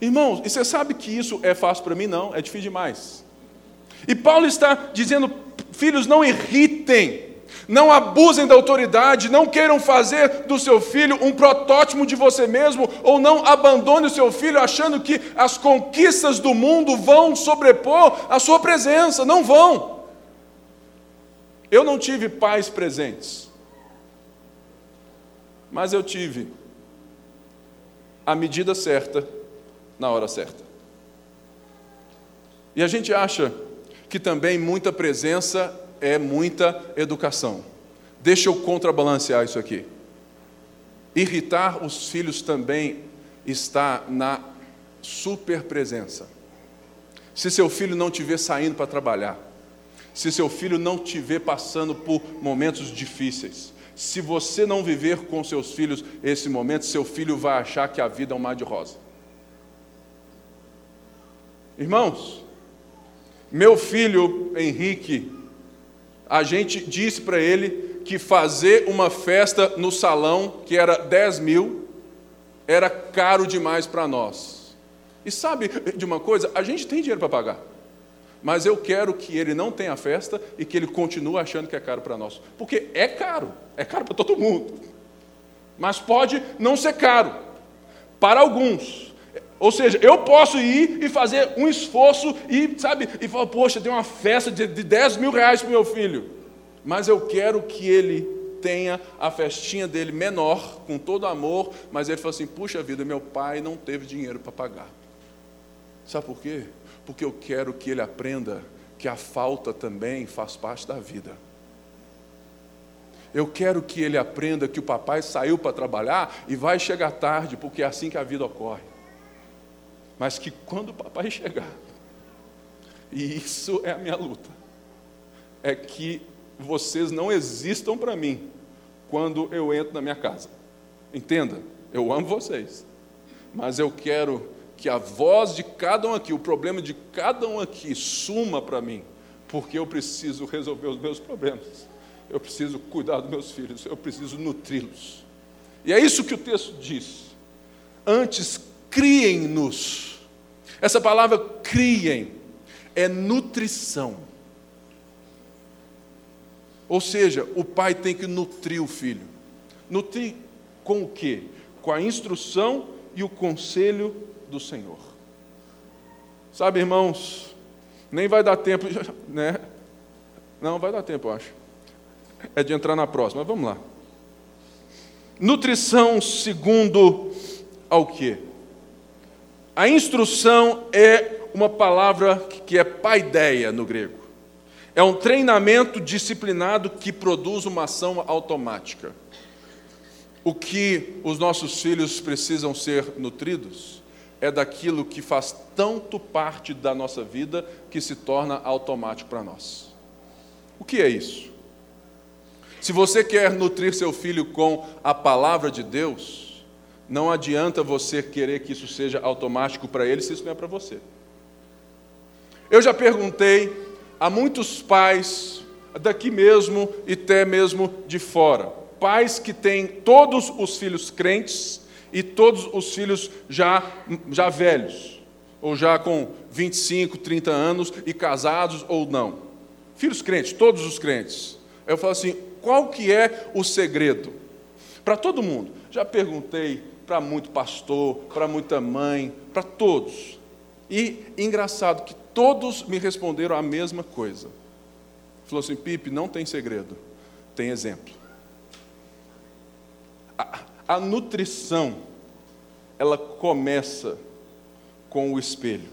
[SPEAKER 1] Irmãos, e você sabe que isso é fácil para mim? Não, é difícil demais. E Paulo está dizendo: filhos, não irritem não abusem da autoridade, não queiram fazer do seu filho um protótipo de você mesmo, ou não abandone o seu filho achando que as conquistas do mundo vão sobrepor a sua presença. Não vão. Eu não tive pais presentes, mas eu tive a medida certa na hora certa. E a gente acha que também muita presença é muita educação. Deixa eu contrabalancear isso aqui. Irritar os filhos também está na superpresença. Se seu filho não estiver saindo para trabalhar, se seu filho não estiver passando por momentos difíceis, se você não viver com seus filhos esse momento, seu filho vai achar que a vida é um mar de rosa. Irmãos, meu filho Henrique a gente disse para ele que fazer uma festa no salão, que era 10 mil, era caro demais para nós. E sabe de uma coisa? A gente tem dinheiro para pagar. Mas eu quero que ele não tenha festa e que ele continue achando que é caro para nós. Porque é caro, é caro para todo mundo. Mas pode não ser caro para alguns. Ou seja, eu posso ir e fazer um esforço e, sabe, e falar, poxa, tem uma festa de, de 10 mil reais para o meu filho. Mas eu quero que ele tenha a festinha dele menor, com todo amor, mas ele falou assim: puxa vida, meu pai não teve dinheiro para pagar. Sabe por quê? Porque eu quero que ele aprenda que a falta também faz parte da vida. Eu quero que ele aprenda que o papai saiu para trabalhar e vai chegar tarde, porque é assim que a vida ocorre mas que quando o papai chegar, e isso é a minha luta, é que vocês não existam para mim quando eu entro na minha casa. Entenda, eu amo vocês, mas eu quero que a voz de cada um aqui, o problema de cada um aqui, suma para mim, porque eu preciso resolver os meus problemas, eu preciso cuidar dos meus filhos, eu preciso nutri-los. E é isso que o texto diz. Antes criem-nos. Essa palavra criem é nutrição. Ou seja, o pai tem que nutrir o filho. Nutrir com o quê? Com a instrução e o conselho do Senhor. Sabe, irmãos, nem vai dar tempo, [laughs] né? Não, vai dar tempo, eu acho. É de entrar na próxima, vamos lá. Nutrição segundo ao quê? A instrução é uma palavra que é paideia no grego. É um treinamento disciplinado que produz uma ação automática. O que os nossos filhos precisam ser nutridos é daquilo que faz tanto parte da nossa vida que se torna automático para nós. O que é isso? Se você quer nutrir seu filho com a palavra de Deus, não adianta você querer que isso seja automático para ele se isso não é para você. Eu já perguntei a muitos pais daqui mesmo e até mesmo de fora, pais que têm todos os filhos crentes e todos os filhos já, já velhos, ou já com 25, 30 anos e casados ou não. Filhos crentes, todos os crentes. Eu falo assim: qual que é o segredo? Para todo mundo. Já perguntei para muito pastor, para muita mãe, para todos. E engraçado que todos me responderam a mesma coisa. Falou assim: Pipe, não tem segredo, tem exemplo. A, a nutrição, ela começa com o espelho.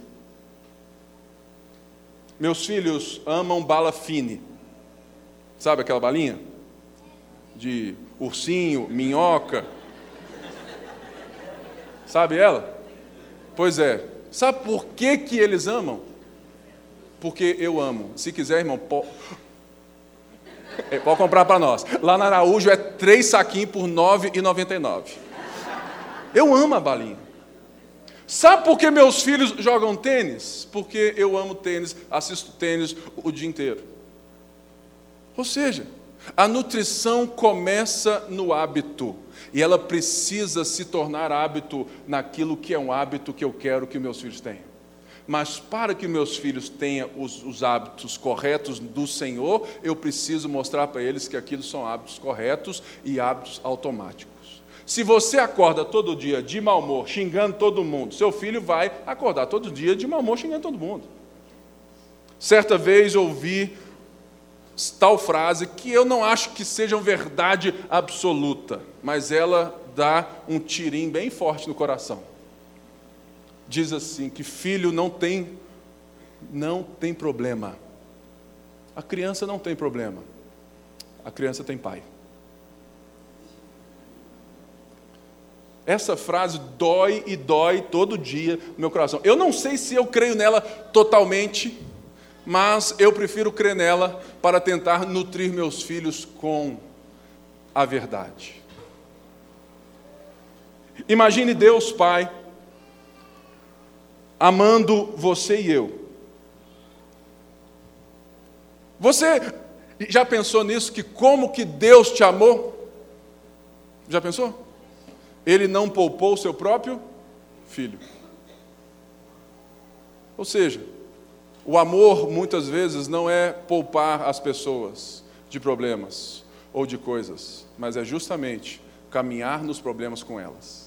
[SPEAKER 1] Meus filhos amam bala fine. Sabe aquela balinha? De ursinho, minhoca. Sabe ela? Pois é. Sabe por que, que eles amam? Porque eu amo. Se quiser, irmão, pode, é, pode comprar para nós. Lá na Araújo é três saquinhos por R$ 9,99. Eu amo a balinha. Sabe por que meus filhos jogam tênis? Porque eu amo tênis, assisto tênis o dia inteiro. Ou seja, a nutrição começa no hábito. E ela precisa se tornar hábito naquilo que é um hábito que eu quero que meus filhos tenham. Mas para que meus filhos tenham os, os hábitos corretos do Senhor, eu preciso mostrar para eles que aquilo são hábitos corretos e hábitos automáticos. Se você acorda todo dia de mau humor, xingando todo mundo, seu filho vai acordar todo dia de mau humor, xingando todo mundo. Certa vez ouvi tal frase que eu não acho que seja verdade absoluta, mas ela dá um tirim bem forte no coração. Diz assim que filho não tem não tem problema. A criança não tem problema. A criança tem pai. Essa frase dói e dói todo dia no meu coração. Eu não sei se eu creio nela totalmente, mas eu prefiro crer nela para tentar nutrir meus filhos com a verdade. Imagine Deus Pai amando você e eu. Você já pensou nisso que como que Deus te amou? Já pensou? ele não poupou o seu próprio filho. Ou seja, o amor muitas vezes não é poupar as pessoas de problemas ou de coisas, mas é justamente caminhar nos problemas com elas.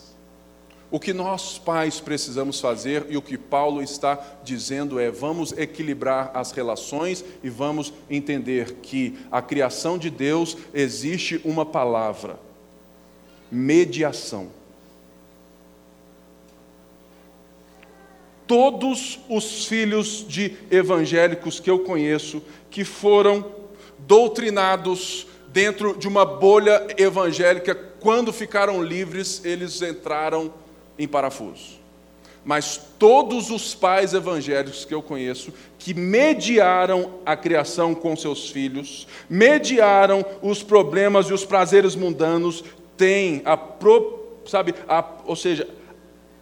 [SPEAKER 1] O que nós pais precisamos fazer e o que Paulo está dizendo é: vamos equilibrar as relações e vamos entender que a criação de Deus existe uma palavra mediação. Todos os filhos de evangélicos que eu conheço que foram doutrinados dentro de uma bolha evangélica, quando ficaram livres, eles entraram em parafuso. Mas todos os pais evangélicos que eu conheço, que mediaram a criação com seus filhos, mediaram os problemas e os prazeres mundanos, tem a, sabe, a, ou seja,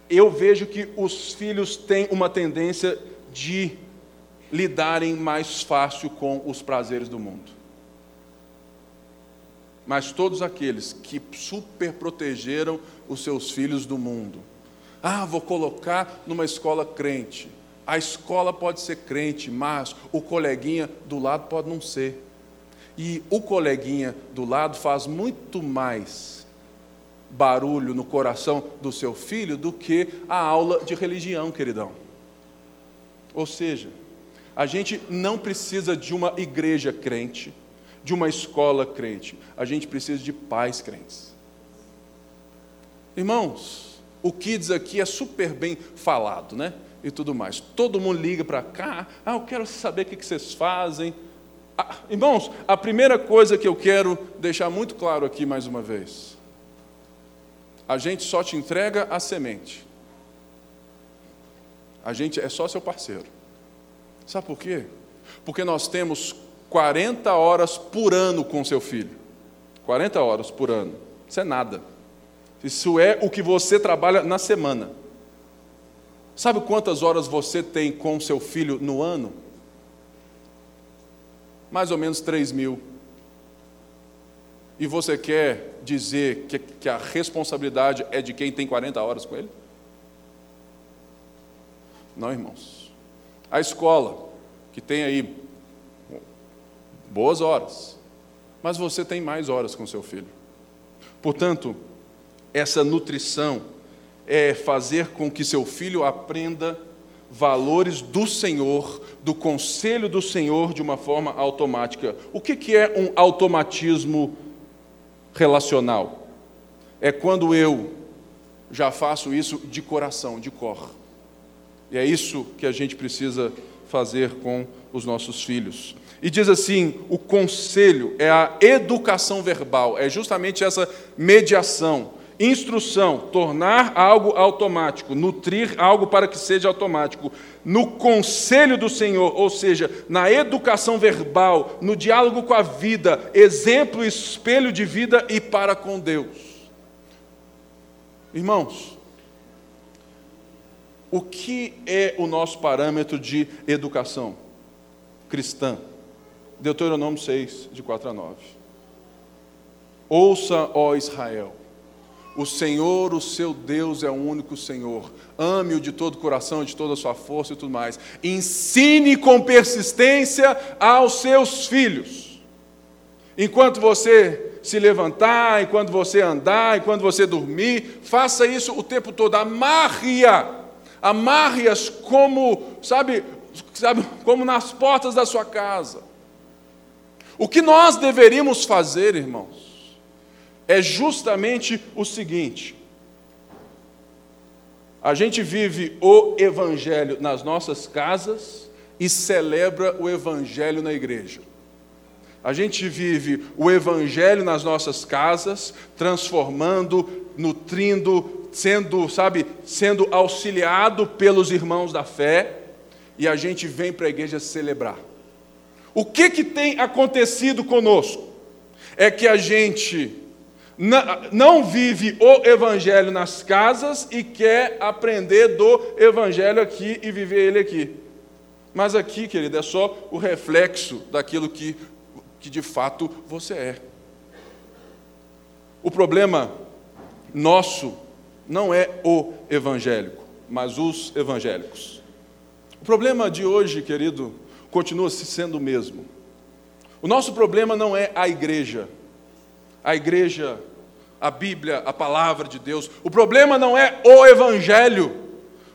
[SPEAKER 1] eu vejo que os filhos têm uma tendência de lidarem mais fácil com os prazeres do mundo. Mas todos aqueles que super protegeram os seus filhos do mundo, ah, vou colocar numa escola crente. A escola pode ser crente, mas o coleguinha do lado pode não ser. E o coleguinha do lado faz muito mais barulho no coração do seu filho do que a aula de religião, queridão. Ou seja, a gente não precisa de uma igreja crente, de uma escola crente, a gente precisa de pais crentes. Irmãos, o Kids aqui é super bem falado, né? E tudo mais. Todo mundo liga para cá, ah, eu quero saber o que vocês fazem. Ah, irmãos, a primeira coisa que eu quero deixar muito claro aqui mais uma vez a gente só te entrega a semente. A gente é só seu parceiro. Sabe por quê? Porque nós temos 40 horas por ano com seu filho. 40 horas por ano. Isso é nada. Isso é o que você trabalha na semana. Sabe quantas horas você tem com seu filho no ano? Mais ou menos 3 mil. E você quer dizer que, que a responsabilidade é de quem tem 40 horas com ele? Não, irmãos. A escola, que tem aí boas horas, mas você tem mais horas com seu filho. Portanto, essa nutrição é fazer com que seu filho aprenda valores do Senhor, do conselho do Senhor de uma forma automática. O que, que é um automatismo relacional? É quando eu já faço isso de coração, de cor. E é isso que a gente precisa fazer com os nossos filhos. E diz assim: o conselho é a educação verbal, é justamente essa mediação Instrução, tornar algo automático, nutrir algo para que seja automático. No conselho do Senhor, ou seja, na educação verbal, no diálogo com a vida, exemplo e espelho de vida e para com Deus. Irmãos, o que é o nosso parâmetro de educação cristã? Deuteronômio 6, de 4 a 9. Ouça, ó Israel o Senhor, o seu Deus, é o único Senhor. Ame-o de todo o coração, de toda a sua força e tudo mais. Ensine com persistência aos seus filhos. Enquanto você se levantar, enquanto você andar, enquanto você dormir, faça isso o tempo todo. Amarre-a. Amarre-as como, sabe, sabe, como nas portas da sua casa. O que nós deveríamos fazer, irmãos? É justamente o seguinte: a gente vive o Evangelho nas nossas casas e celebra o Evangelho na igreja. A gente vive o Evangelho nas nossas casas, transformando, nutrindo, sendo, sabe, sendo auxiliado pelos irmãos da fé, e a gente vem para a igreja celebrar. O que, que tem acontecido conosco? É que a gente não vive o evangelho nas casas e quer aprender do evangelho aqui e viver ele aqui. Mas aqui, querido, é só o reflexo daquilo que, que de fato você é. O problema nosso não é o evangélico, mas os evangélicos. O problema de hoje, querido, continua sendo o mesmo. O nosso problema não é a igreja, a igreja, a Bíblia, a palavra de Deus. O problema não é o Evangelho,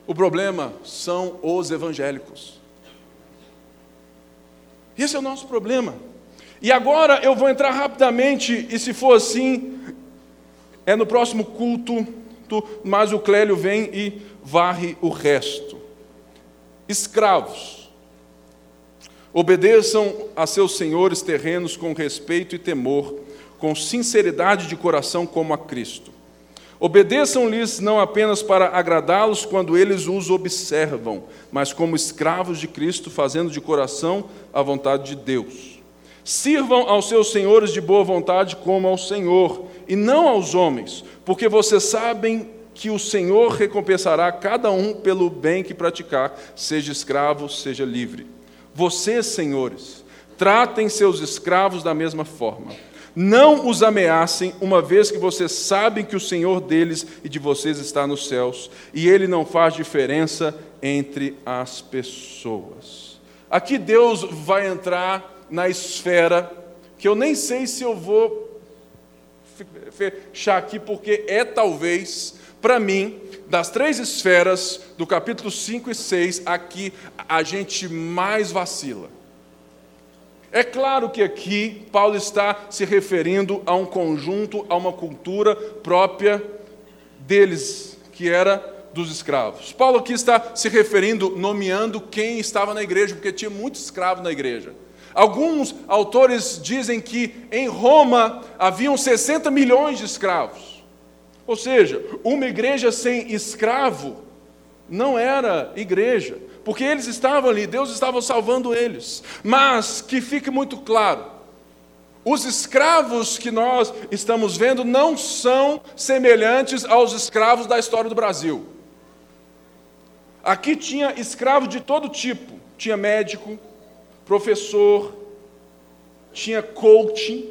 [SPEAKER 1] o problema são os evangélicos. Esse é o nosso problema. E agora eu vou entrar rapidamente, e se for assim, é no próximo culto, mas o Clélio vem e varre o resto. Escravos, obedeçam a seus senhores terrenos com respeito e temor com sinceridade de coração como a Cristo. Obedeçam-lhes não apenas para agradá-los quando eles os observam, mas como escravos de Cristo, fazendo de coração a vontade de Deus. Sirvam aos seus senhores de boa vontade como ao Senhor, e não aos homens, porque vocês sabem que o Senhor recompensará cada um pelo bem que praticar, seja escravo, seja livre. Vocês, senhores, tratem seus escravos da mesma forma não os ameacem, uma vez que vocês sabem que o Senhor deles e de vocês está nos céus, e ele não faz diferença entre as pessoas. Aqui Deus vai entrar na esfera que eu nem sei se eu vou fechar aqui, porque é talvez, para mim, das três esferas do capítulo 5 e 6, aqui a gente mais vacila. É claro que aqui Paulo está se referindo a um conjunto, a uma cultura própria deles, que era dos escravos. Paulo aqui está se referindo, nomeando quem estava na igreja, porque tinha muitos escravos na igreja. Alguns autores dizem que em Roma haviam 60 milhões de escravos. Ou seja, uma igreja sem escravo não era igreja porque eles estavam ali, Deus estava salvando eles. Mas que fique muito claro: os escravos que nós estamos vendo não são semelhantes aos escravos da história do Brasil. Aqui tinha escravo de todo tipo: tinha médico, professor, tinha coaching,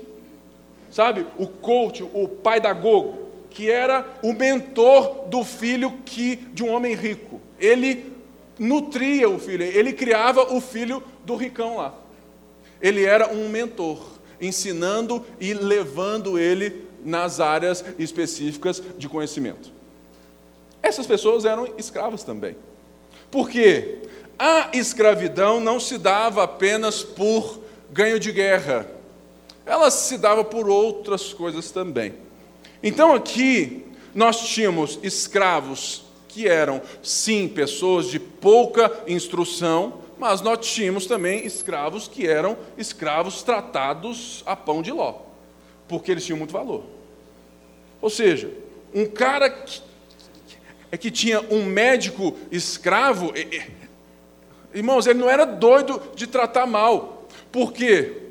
[SPEAKER 1] sabe? O coach, o pai da Gogo, que era o mentor do filho que de um homem rico. Ele nutria o filho, ele criava o filho do ricão lá. Ele era um mentor, ensinando e levando ele nas áreas específicas de conhecimento. Essas pessoas eram escravas também. Por quê? A escravidão não se dava apenas por ganho de guerra, ela se dava por outras coisas também. Então aqui nós tínhamos escravos que eram, sim, pessoas de pouca instrução, mas nós tínhamos também escravos que eram escravos tratados a pão de ló, porque eles tinham muito valor. Ou seja, um cara que, é que tinha um médico escravo, irmãos, ele não era doido de tratar mal. Por quê?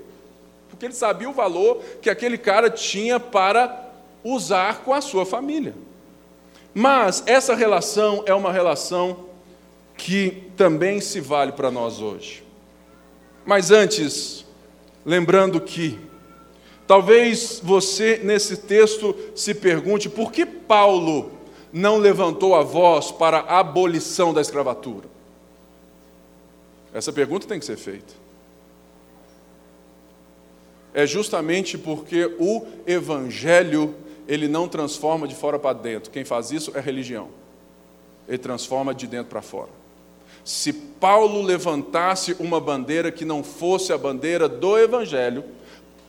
[SPEAKER 1] Porque ele sabia o valor que aquele cara tinha para usar com a sua família. Mas essa relação é uma relação que também se vale para nós hoje. Mas antes, lembrando que talvez você nesse texto se pergunte por que Paulo não levantou a voz para a abolição da escravatura. Essa pergunta tem que ser feita. É justamente porque o evangelho ele não transforma de fora para dentro. Quem faz isso é religião. Ele transforma de dentro para fora. Se Paulo levantasse uma bandeira que não fosse a bandeira do Evangelho,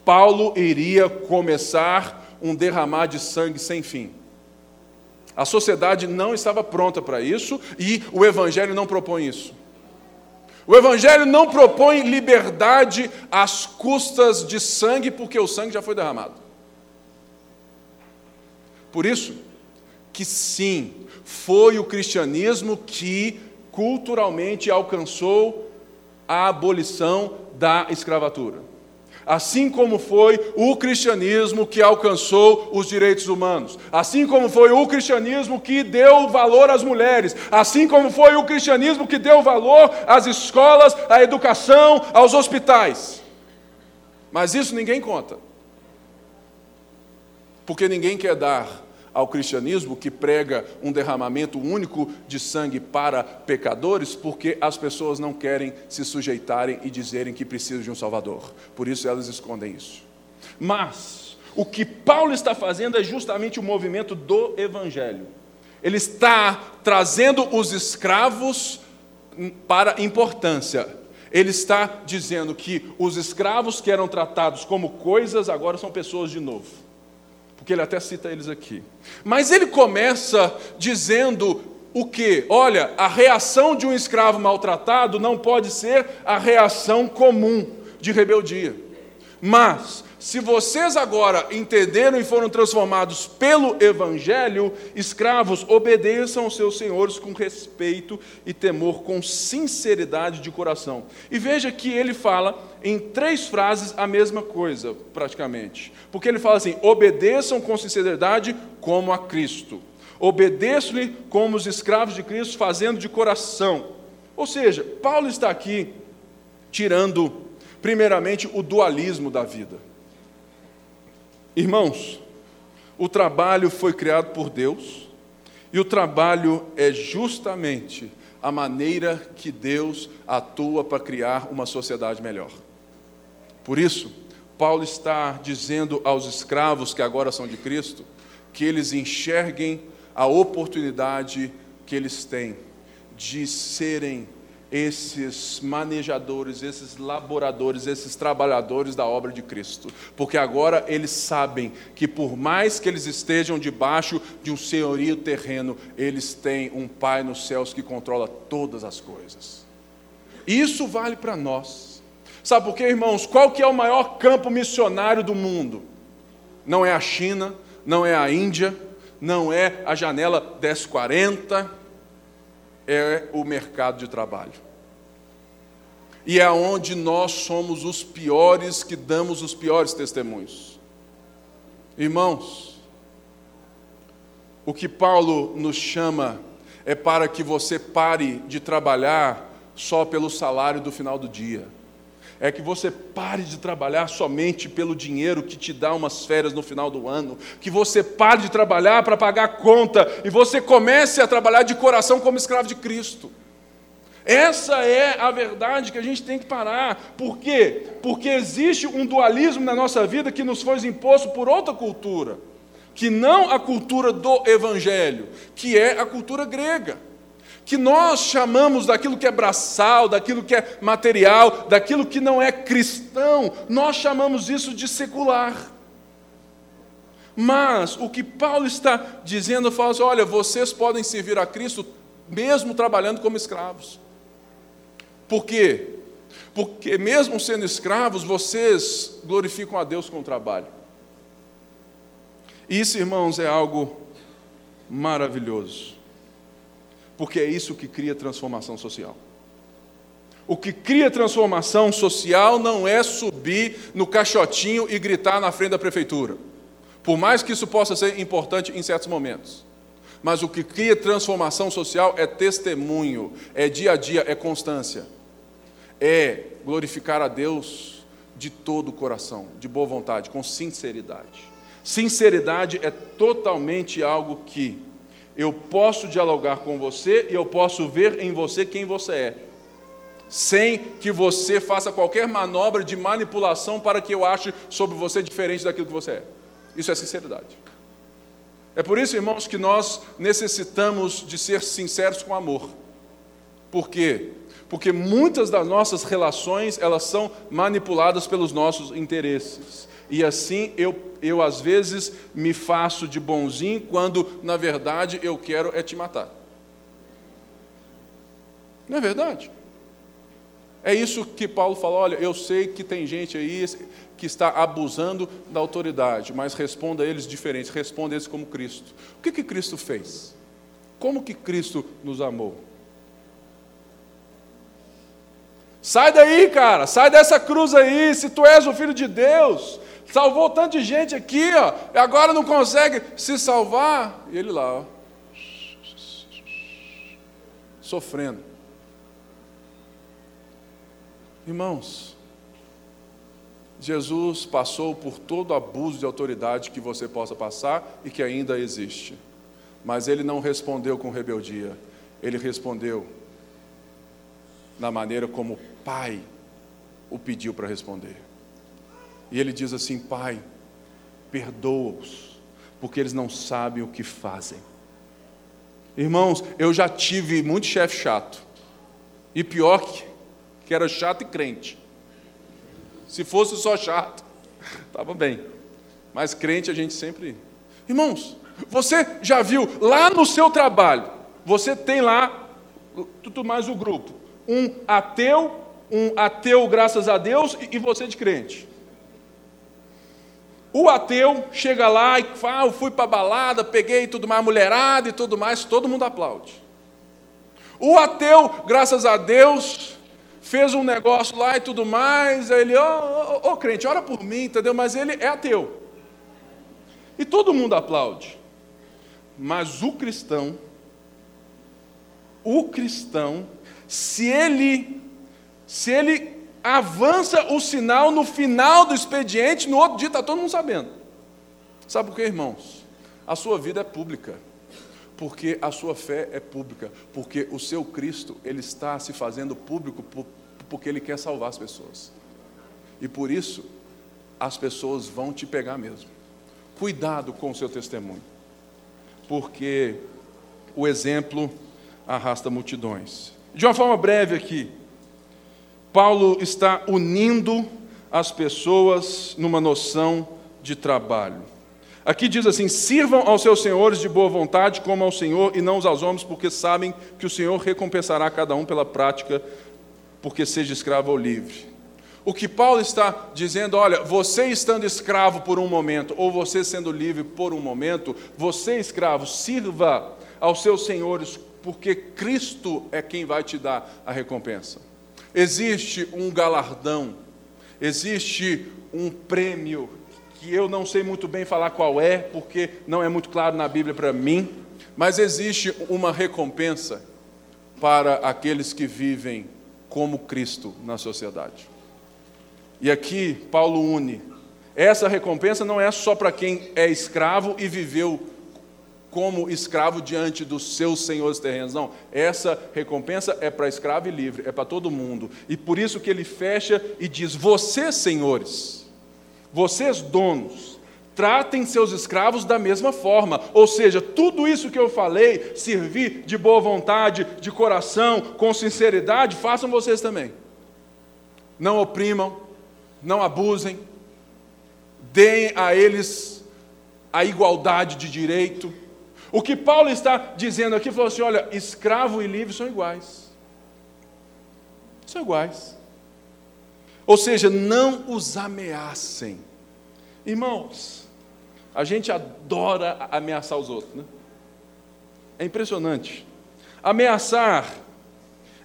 [SPEAKER 1] Paulo iria começar um derramar de sangue sem fim. A sociedade não estava pronta para isso e o Evangelho não propõe isso. O Evangelho não propõe liberdade às custas de sangue, porque o sangue já foi derramado. Por isso que sim, foi o cristianismo que culturalmente alcançou a abolição da escravatura. Assim como foi o cristianismo que alcançou os direitos humanos, assim como foi o cristianismo que deu valor às mulheres, assim como foi o cristianismo que deu valor às escolas, à educação, aos hospitais. Mas isso ninguém conta porque ninguém quer dar ao cristianismo que prega um derramamento único de sangue para pecadores, porque as pessoas não querem se sujeitarem e dizerem que precisam de um Salvador. Por isso elas escondem isso. Mas o que Paulo está fazendo é justamente o movimento do Evangelho. Ele está trazendo os escravos para importância. Ele está dizendo que os escravos que eram tratados como coisas agora são pessoas de novo porque ele até cita eles aqui. Mas ele começa dizendo o que? Olha, a reação de um escravo maltratado não pode ser a reação comum de rebeldia. Mas, se vocês agora entenderam e foram transformados pelo Evangelho, escravos, obedeçam aos seus senhores com respeito e temor, com sinceridade de coração. E veja que ele fala em três frases a mesma coisa, praticamente. Porque ele fala assim: obedeçam com sinceridade como a Cristo. Obedeçam-lhe como os escravos de Cristo, fazendo de coração. Ou seja, Paulo está aqui tirando primeiramente, o dualismo da vida. Irmãos, o trabalho foi criado por Deus, e o trabalho é justamente a maneira que Deus atua para criar uma sociedade melhor. Por isso, Paulo está dizendo aos escravos que agora são de Cristo que eles enxerguem a oportunidade que eles têm de serem esses manejadores, esses laboradores, esses trabalhadores da obra de Cristo, porque agora eles sabem que por mais que eles estejam debaixo de um senhorio terreno, eles têm um Pai nos céus que controla todas as coisas. Isso vale para nós. Sabe por quê, irmãos? Qual que é o maior campo missionário do mundo? Não é a China, não é a Índia, não é a janela 1040, é o mercado de trabalho. E é onde nós somos os piores que damos os piores testemunhos. Irmãos, o que Paulo nos chama é para que você pare de trabalhar só pelo salário do final do dia. É que você pare de trabalhar somente pelo dinheiro que te dá umas férias no final do ano, que você pare de trabalhar para pagar conta e você comece a trabalhar de coração como escravo de Cristo. Essa é a verdade que a gente tem que parar. Por quê? Porque existe um dualismo na nossa vida que nos foi imposto por outra cultura, que não a cultura do evangelho, que é a cultura grega. Que nós chamamos daquilo que é braçal, daquilo que é material, daquilo que não é cristão, nós chamamos isso de secular. Mas o que Paulo está dizendo, fala assim, olha, vocês podem servir a Cristo mesmo trabalhando como escravos. Por quê? Porque, mesmo sendo escravos, vocês glorificam a Deus com o trabalho. Isso, irmãos, é algo maravilhoso. Porque é isso que cria transformação social. O que cria transformação social não é subir no caixotinho e gritar na frente da prefeitura. Por mais que isso possa ser importante em certos momentos. Mas o que cria transformação social é testemunho, é dia a dia, é constância é glorificar a Deus de todo o coração, de boa vontade, com sinceridade. Sinceridade é totalmente algo que eu posso dialogar com você e eu posso ver em você quem você é, sem que você faça qualquer manobra de manipulação para que eu ache sobre você diferente daquilo que você é. Isso é sinceridade. É por isso, irmãos, que nós necessitamos de ser sinceros com amor. Por quê? porque muitas das nossas relações elas são manipuladas pelos nossos interesses. E assim eu, eu às vezes me faço de bonzinho quando na verdade eu quero é te matar. Não é verdade? É isso que Paulo fala: olha, eu sei que tem gente aí que está abusando da autoridade, mas responda a eles diferentes, responda a eles como Cristo. O que, que Cristo fez? Como que Cristo nos amou? Sai daí, cara, sai dessa cruz aí, se tu és o filho de Deus. Salvou tanto de gente aqui, ó, e agora não consegue se salvar. E ele lá, ó, sofrendo. Irmãos, Jesus passou por todo abuso de autoridade que você possa passar e que ainda existe. Mas ele não respondeu com rebeldia, ele respondeu na maneira como pai o pediu para responder. E ele diz assim: Pai, perdoa-os, porque eles não sabem o que fazem. Irmãos, eu já tive muito chefe chato, e pior que, que era chato e crente. Se fosse só chato, [laughs] estava bem, mas crente a gente sempre. Irmãos, você já viu lá no seu trabalho, você tem lá, tudo mais o grupo, um ateu um ateu, graças a Deus, e você de crente. O ateu chega lá e fala, ah, eu fui para a balada, peguei tudo mais, mulherada e tudo mais, todo mundo aplaude. O ateu, graças a Deus, fez um negócio lá e tudo mais, aí ele, ô oh, oh, oh, crente, ora por mim, entendeu? Mas ele é ateu. E todo mundo aplaude. Mas o cristão, o cristão, se ele se ele avança o sinal no final do expediente, no outro dia está todo mundo sabendo. Sabe por quê, irmãos? A sua vida é pública. Porque a sua fé é pública, porque o seu Cristo, ele está se fazendo público porque ele quer salvar as pessoas. E por isso, as pessoas vão te pegar mesmo. Cuidado com o seu testemunho, porque o exemplo arrasta multidões. De uma forma breve aqui, Paulo está unindo as pessoas numa noção de trabalho. Aqui diz assim: sirvam aos seus senhores de boa vontade, como ao Senhor e não aos homens, porque sabem que o Senhor recompensará cada um pela prática, porque seja escravo ou livre. O que Paulo está dizendo, olha, você estando escravo por um momento, ou você sendo livre por um momento, você, escravo, sirva aos seus senhores, porque Cristo é quem vai te dar a recompensa. Existe um galardão, existe um prêmio, que eu não sei muito bem falar qual é, porque não é muito claro na Bíblia para mim, mas existe uma recompensa para aqueles que vivem como Cristo na sociedade. E aqui Paulo une. Essa recompensa não é só para quem é escravo e viveu como escravo diante dos seus senhores terrenos. Não, essa recompensa é para escravo e livre, é para todo mundo. E por isso que ele fecha e diz: Vocês, senhores, vocês, donos, tratem seus escravos da mesma forma. Ou seja, tudo isso que eu falei, servir de boa vontade, de coração, com sinceridade, façam vocês também. Não oprimam, não abusem, deem a eles a igualdade de direito. O que Paulo está dizendo aqui, falou assim: olha, escravo e livre são iguais. São iguais. Ou seja, não os ameacem. Irmãos, a gente adora ameaçar os outros, né? É impressionante. Ameaçar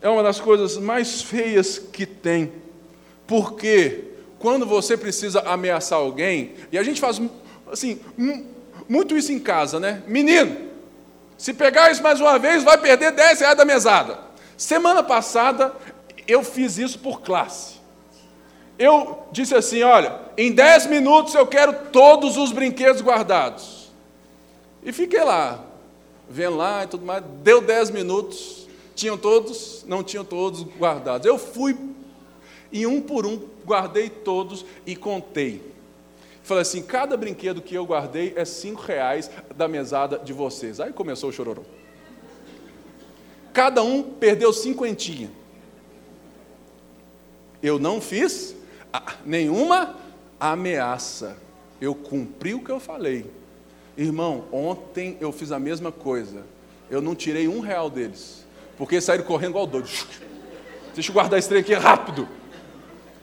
[SPEAKER 1] é uma das coisas mais feias que tem, porque quando você precisa ameaçar alguém, e a gente faz assim, muito isso em casa, né? Menino, se pegar isso mais uma vez, vai perder 10 reais da mesada. Semana passada, eu fiz isso por classe. Eu disse assim: olha, em 10 minutos eu quero todos os brinquedos guardados. E fiquei lá, vendo lá e tudo mais. Deu 10 minutos, tinham todos, não tinham todos guardados. Eu fui e um por um guardei todos e contei. Falei assim: cada brinquedo que eu guardei é cinco reais da mesada de vocês. Aí começou o chororô. Cada um perdeu cinquentinha. Eu não fiz nenhuma ameaça. Eu cumpri o que eu falei. Irmão, ontem eu fiz a mesma coisa. Eu não tirei um real deles. Porque saíram correndo igual doido. Deixa eu guardar esse trem aqui rápido.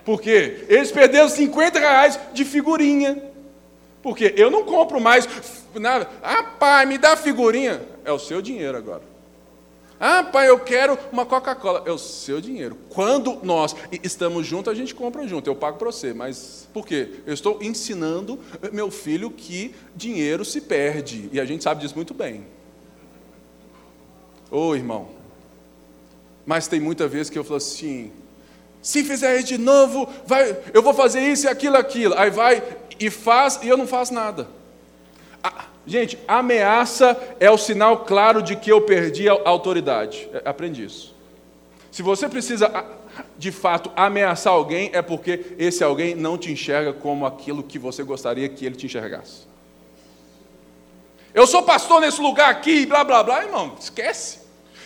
[SPEAKER 1] Por quê? Eles perderam 50 reais de figurinha. Porque eu não compro mais nada. Ah, pai, me dá figurinha. É o seu dinheiro agora. Ah, pai, eu quero uma Coca-Cola. É o seu dinheiro. Quando nós estamos juntos, a gente compra junto. Eu pago para você. Mas por quê? Eu estou ensinando meu filho que dinheiro se perde. E a gente sabe disso muito bem. Ô oh, irmão. Mas tem muita vez que eu falo assim: se fizer de novo, vai, eu vou fazer isso e aquilo, aquilo. Aí vai e faz e eu não faço nada. Ah, gente, ameaça é o sinal claro de que eu perdi a autoridade. É, aprendi isso. Se você precisa de fato ameaçar alguém, é porque esse alguém não te enxerga como aquilo que você gostaria que ele te enxergasse. Eu sou pastor nesse lugar aqui, blá blá blá, irmão, esquece.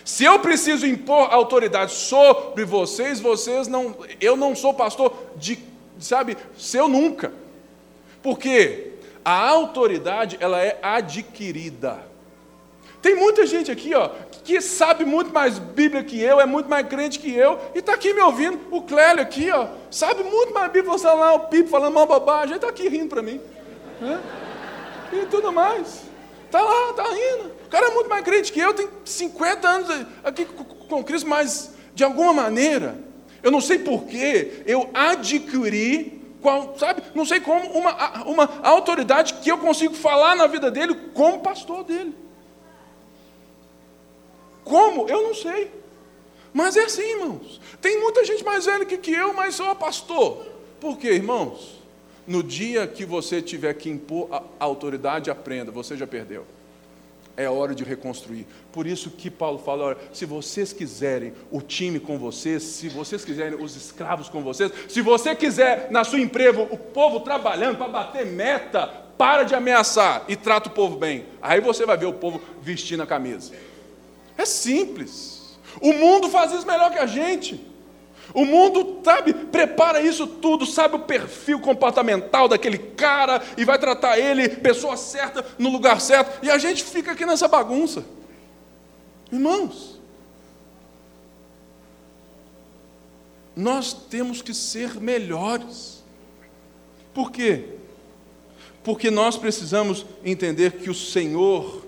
[SPEAKER 1] Se eu preciso impor autoridade sobre vocês, vocês não, eu não sou pastor de, sabe, seu nunca. Porque a autoridade ela é adquirida. Tem muita gente aqui, ó, que sabe muito mais Bíblia que eu, é muito mais crente que eu, e está aqui me ouvindo. O Clélio aqui, ó, sabe muito mais Bíblia, você lá, o Pipo falando mal bobagem, está aqui rindo para mim. Né? E tudo mais. Está lá, está rindo. O cara é muito mais crente que eu, tem 50 anos aqui com Cristo, mas de alguma maneira, eu não sei porquê, eu adquiri, qual, sabe, não sei como, uma, uma autoridade que eu consigo falar na vida dele como pastor dele. Como? Eu não sei. Mas é assim, irmãos. Tem muita gente mais velha que, que eu, mas sou pastor. Por quê, irmãos? No dia que você tiver que impor a autoridade, aprenda, você já perdeu é hora de reconstruir. Por isso que Paulo fala: olha, se vocês quiserem o time com vocês, se vocês quiserem os escravos com vocês, se você quiser na sua empresa o povo trabalhando para bater meta, para de ameaçar e trata o povo bem. Aí você vai ver o povo vestindo a camisa. É simples. O mundo faz isso melhor que a gente. O mundo, sabe, prepara isso tudo, sabe o perfil comportamental daquele cara e vai tratar ele, pessoa certa, no lugar certo, e a gente fica aqui nessa bagunça. Irmãos, nós temos que ser melhores. Por quê? Porque nós precisamos entender que o Senhor,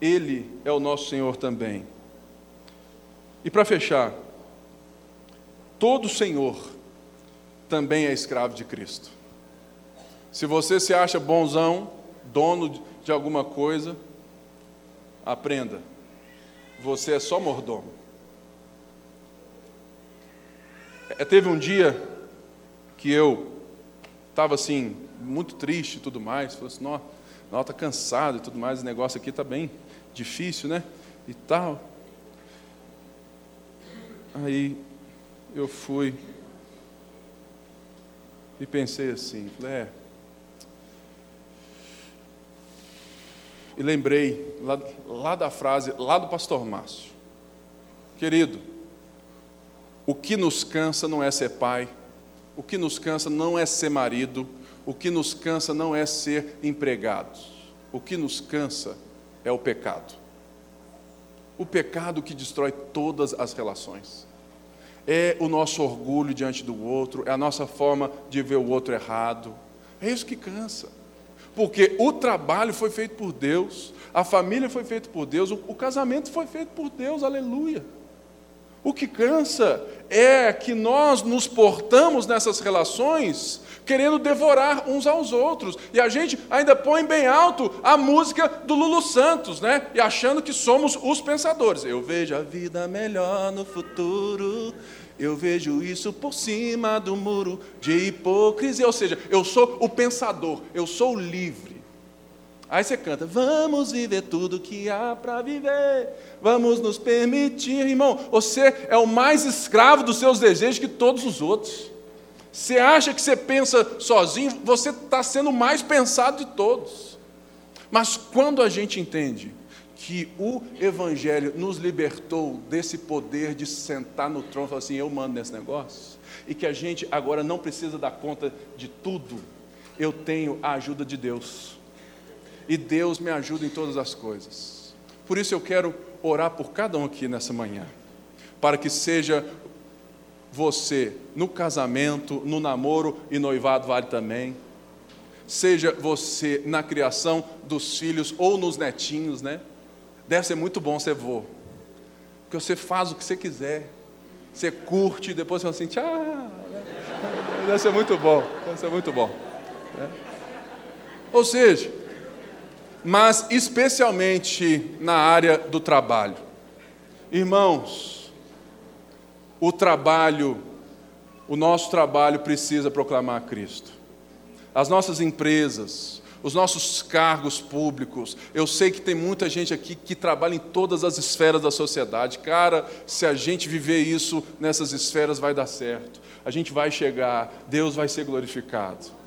[SPEAKER 1] Ele é o nosso Senhor também. E para fechar, todo senhor também é escravo de Cristo. Se você se acha bonzão, dono de alguma coisa, aprenda. Você é só mordomo. É, teve um dia que eu estava assim, muito triste e tudo mais. Falei assim, nossa, está cansado e tudo mais, o negócio aqui está bem difícil, né? E tal. Aí eu fui e pensei assim, falei, é. E lembrei lá, lá da frase, lá do pastor Márcio. Querido, o que nos cansa não é ser pai, o que nos cansa não é ser marido, o que nos cansa não é ser empregados, o que nos cansa é o pecado. O pecado que destrói todas as relações é o nosso orgulho diante do outro, é a nossa forma de ver o outro errado. É isso que cansa. Porque o trabalho foi feito por Deus, a família foi feita por Deus, o, casamento foi feito por Deus, aleluia. O que cansa é que nós nos portamos nessas relações querendo devorar uns aos outros. E a gente ainda põe bem alto a música do Lulu Santos, né? E achando que somos os pensadores. Eu vejo a vida melhor no futuro. Eu vejo isso por cima do muro de hipocrisia. Ou seja, eu sou o pensador, eu sou o livre. Aí você canta, vamos viver tudo que há para viver, vamos nos permitir, irmão. Você é o mais escravo dos seus desejos que todos os outros. Você acha que você pensa sozinho, você está sendo o mais pensado de todos. Mas quando a gente entende que o Evangelho nos libertou desse poder de sentar no trono e falar assim: eu mando nesse negócio, e que a gente agora não precisa dar conta de tudo, eu tenho a ajuda de Deus, e Deus me ajuda em todas as coisas. Por isso eu quero orar por cada um aqui nessa manhã, para que seja você no casamento, no namoro e noivado vale também. Seja você na criação dos filhos ou nos netinhos, né? Deve ser muito bom ser vô. Porque você faz o que você quiser. Você curte e depois você fala assim, tchau. Deve ser muito bom. Deve ser muito bom. Né? Ou seja, mas especialmente na área do trabalho. Irmãos, o trabalho, o nosso trabalho precisa proclamar Cristo. As nossas empresas, os nossos cargos públicos. Eu sei que tem muita gente aqui que trabalha em todas as esferas da sociedade. Cara, se a gente viver isso nessas esferas, vai dar certo. A gente vai chegar, Deus vai ser glorificado.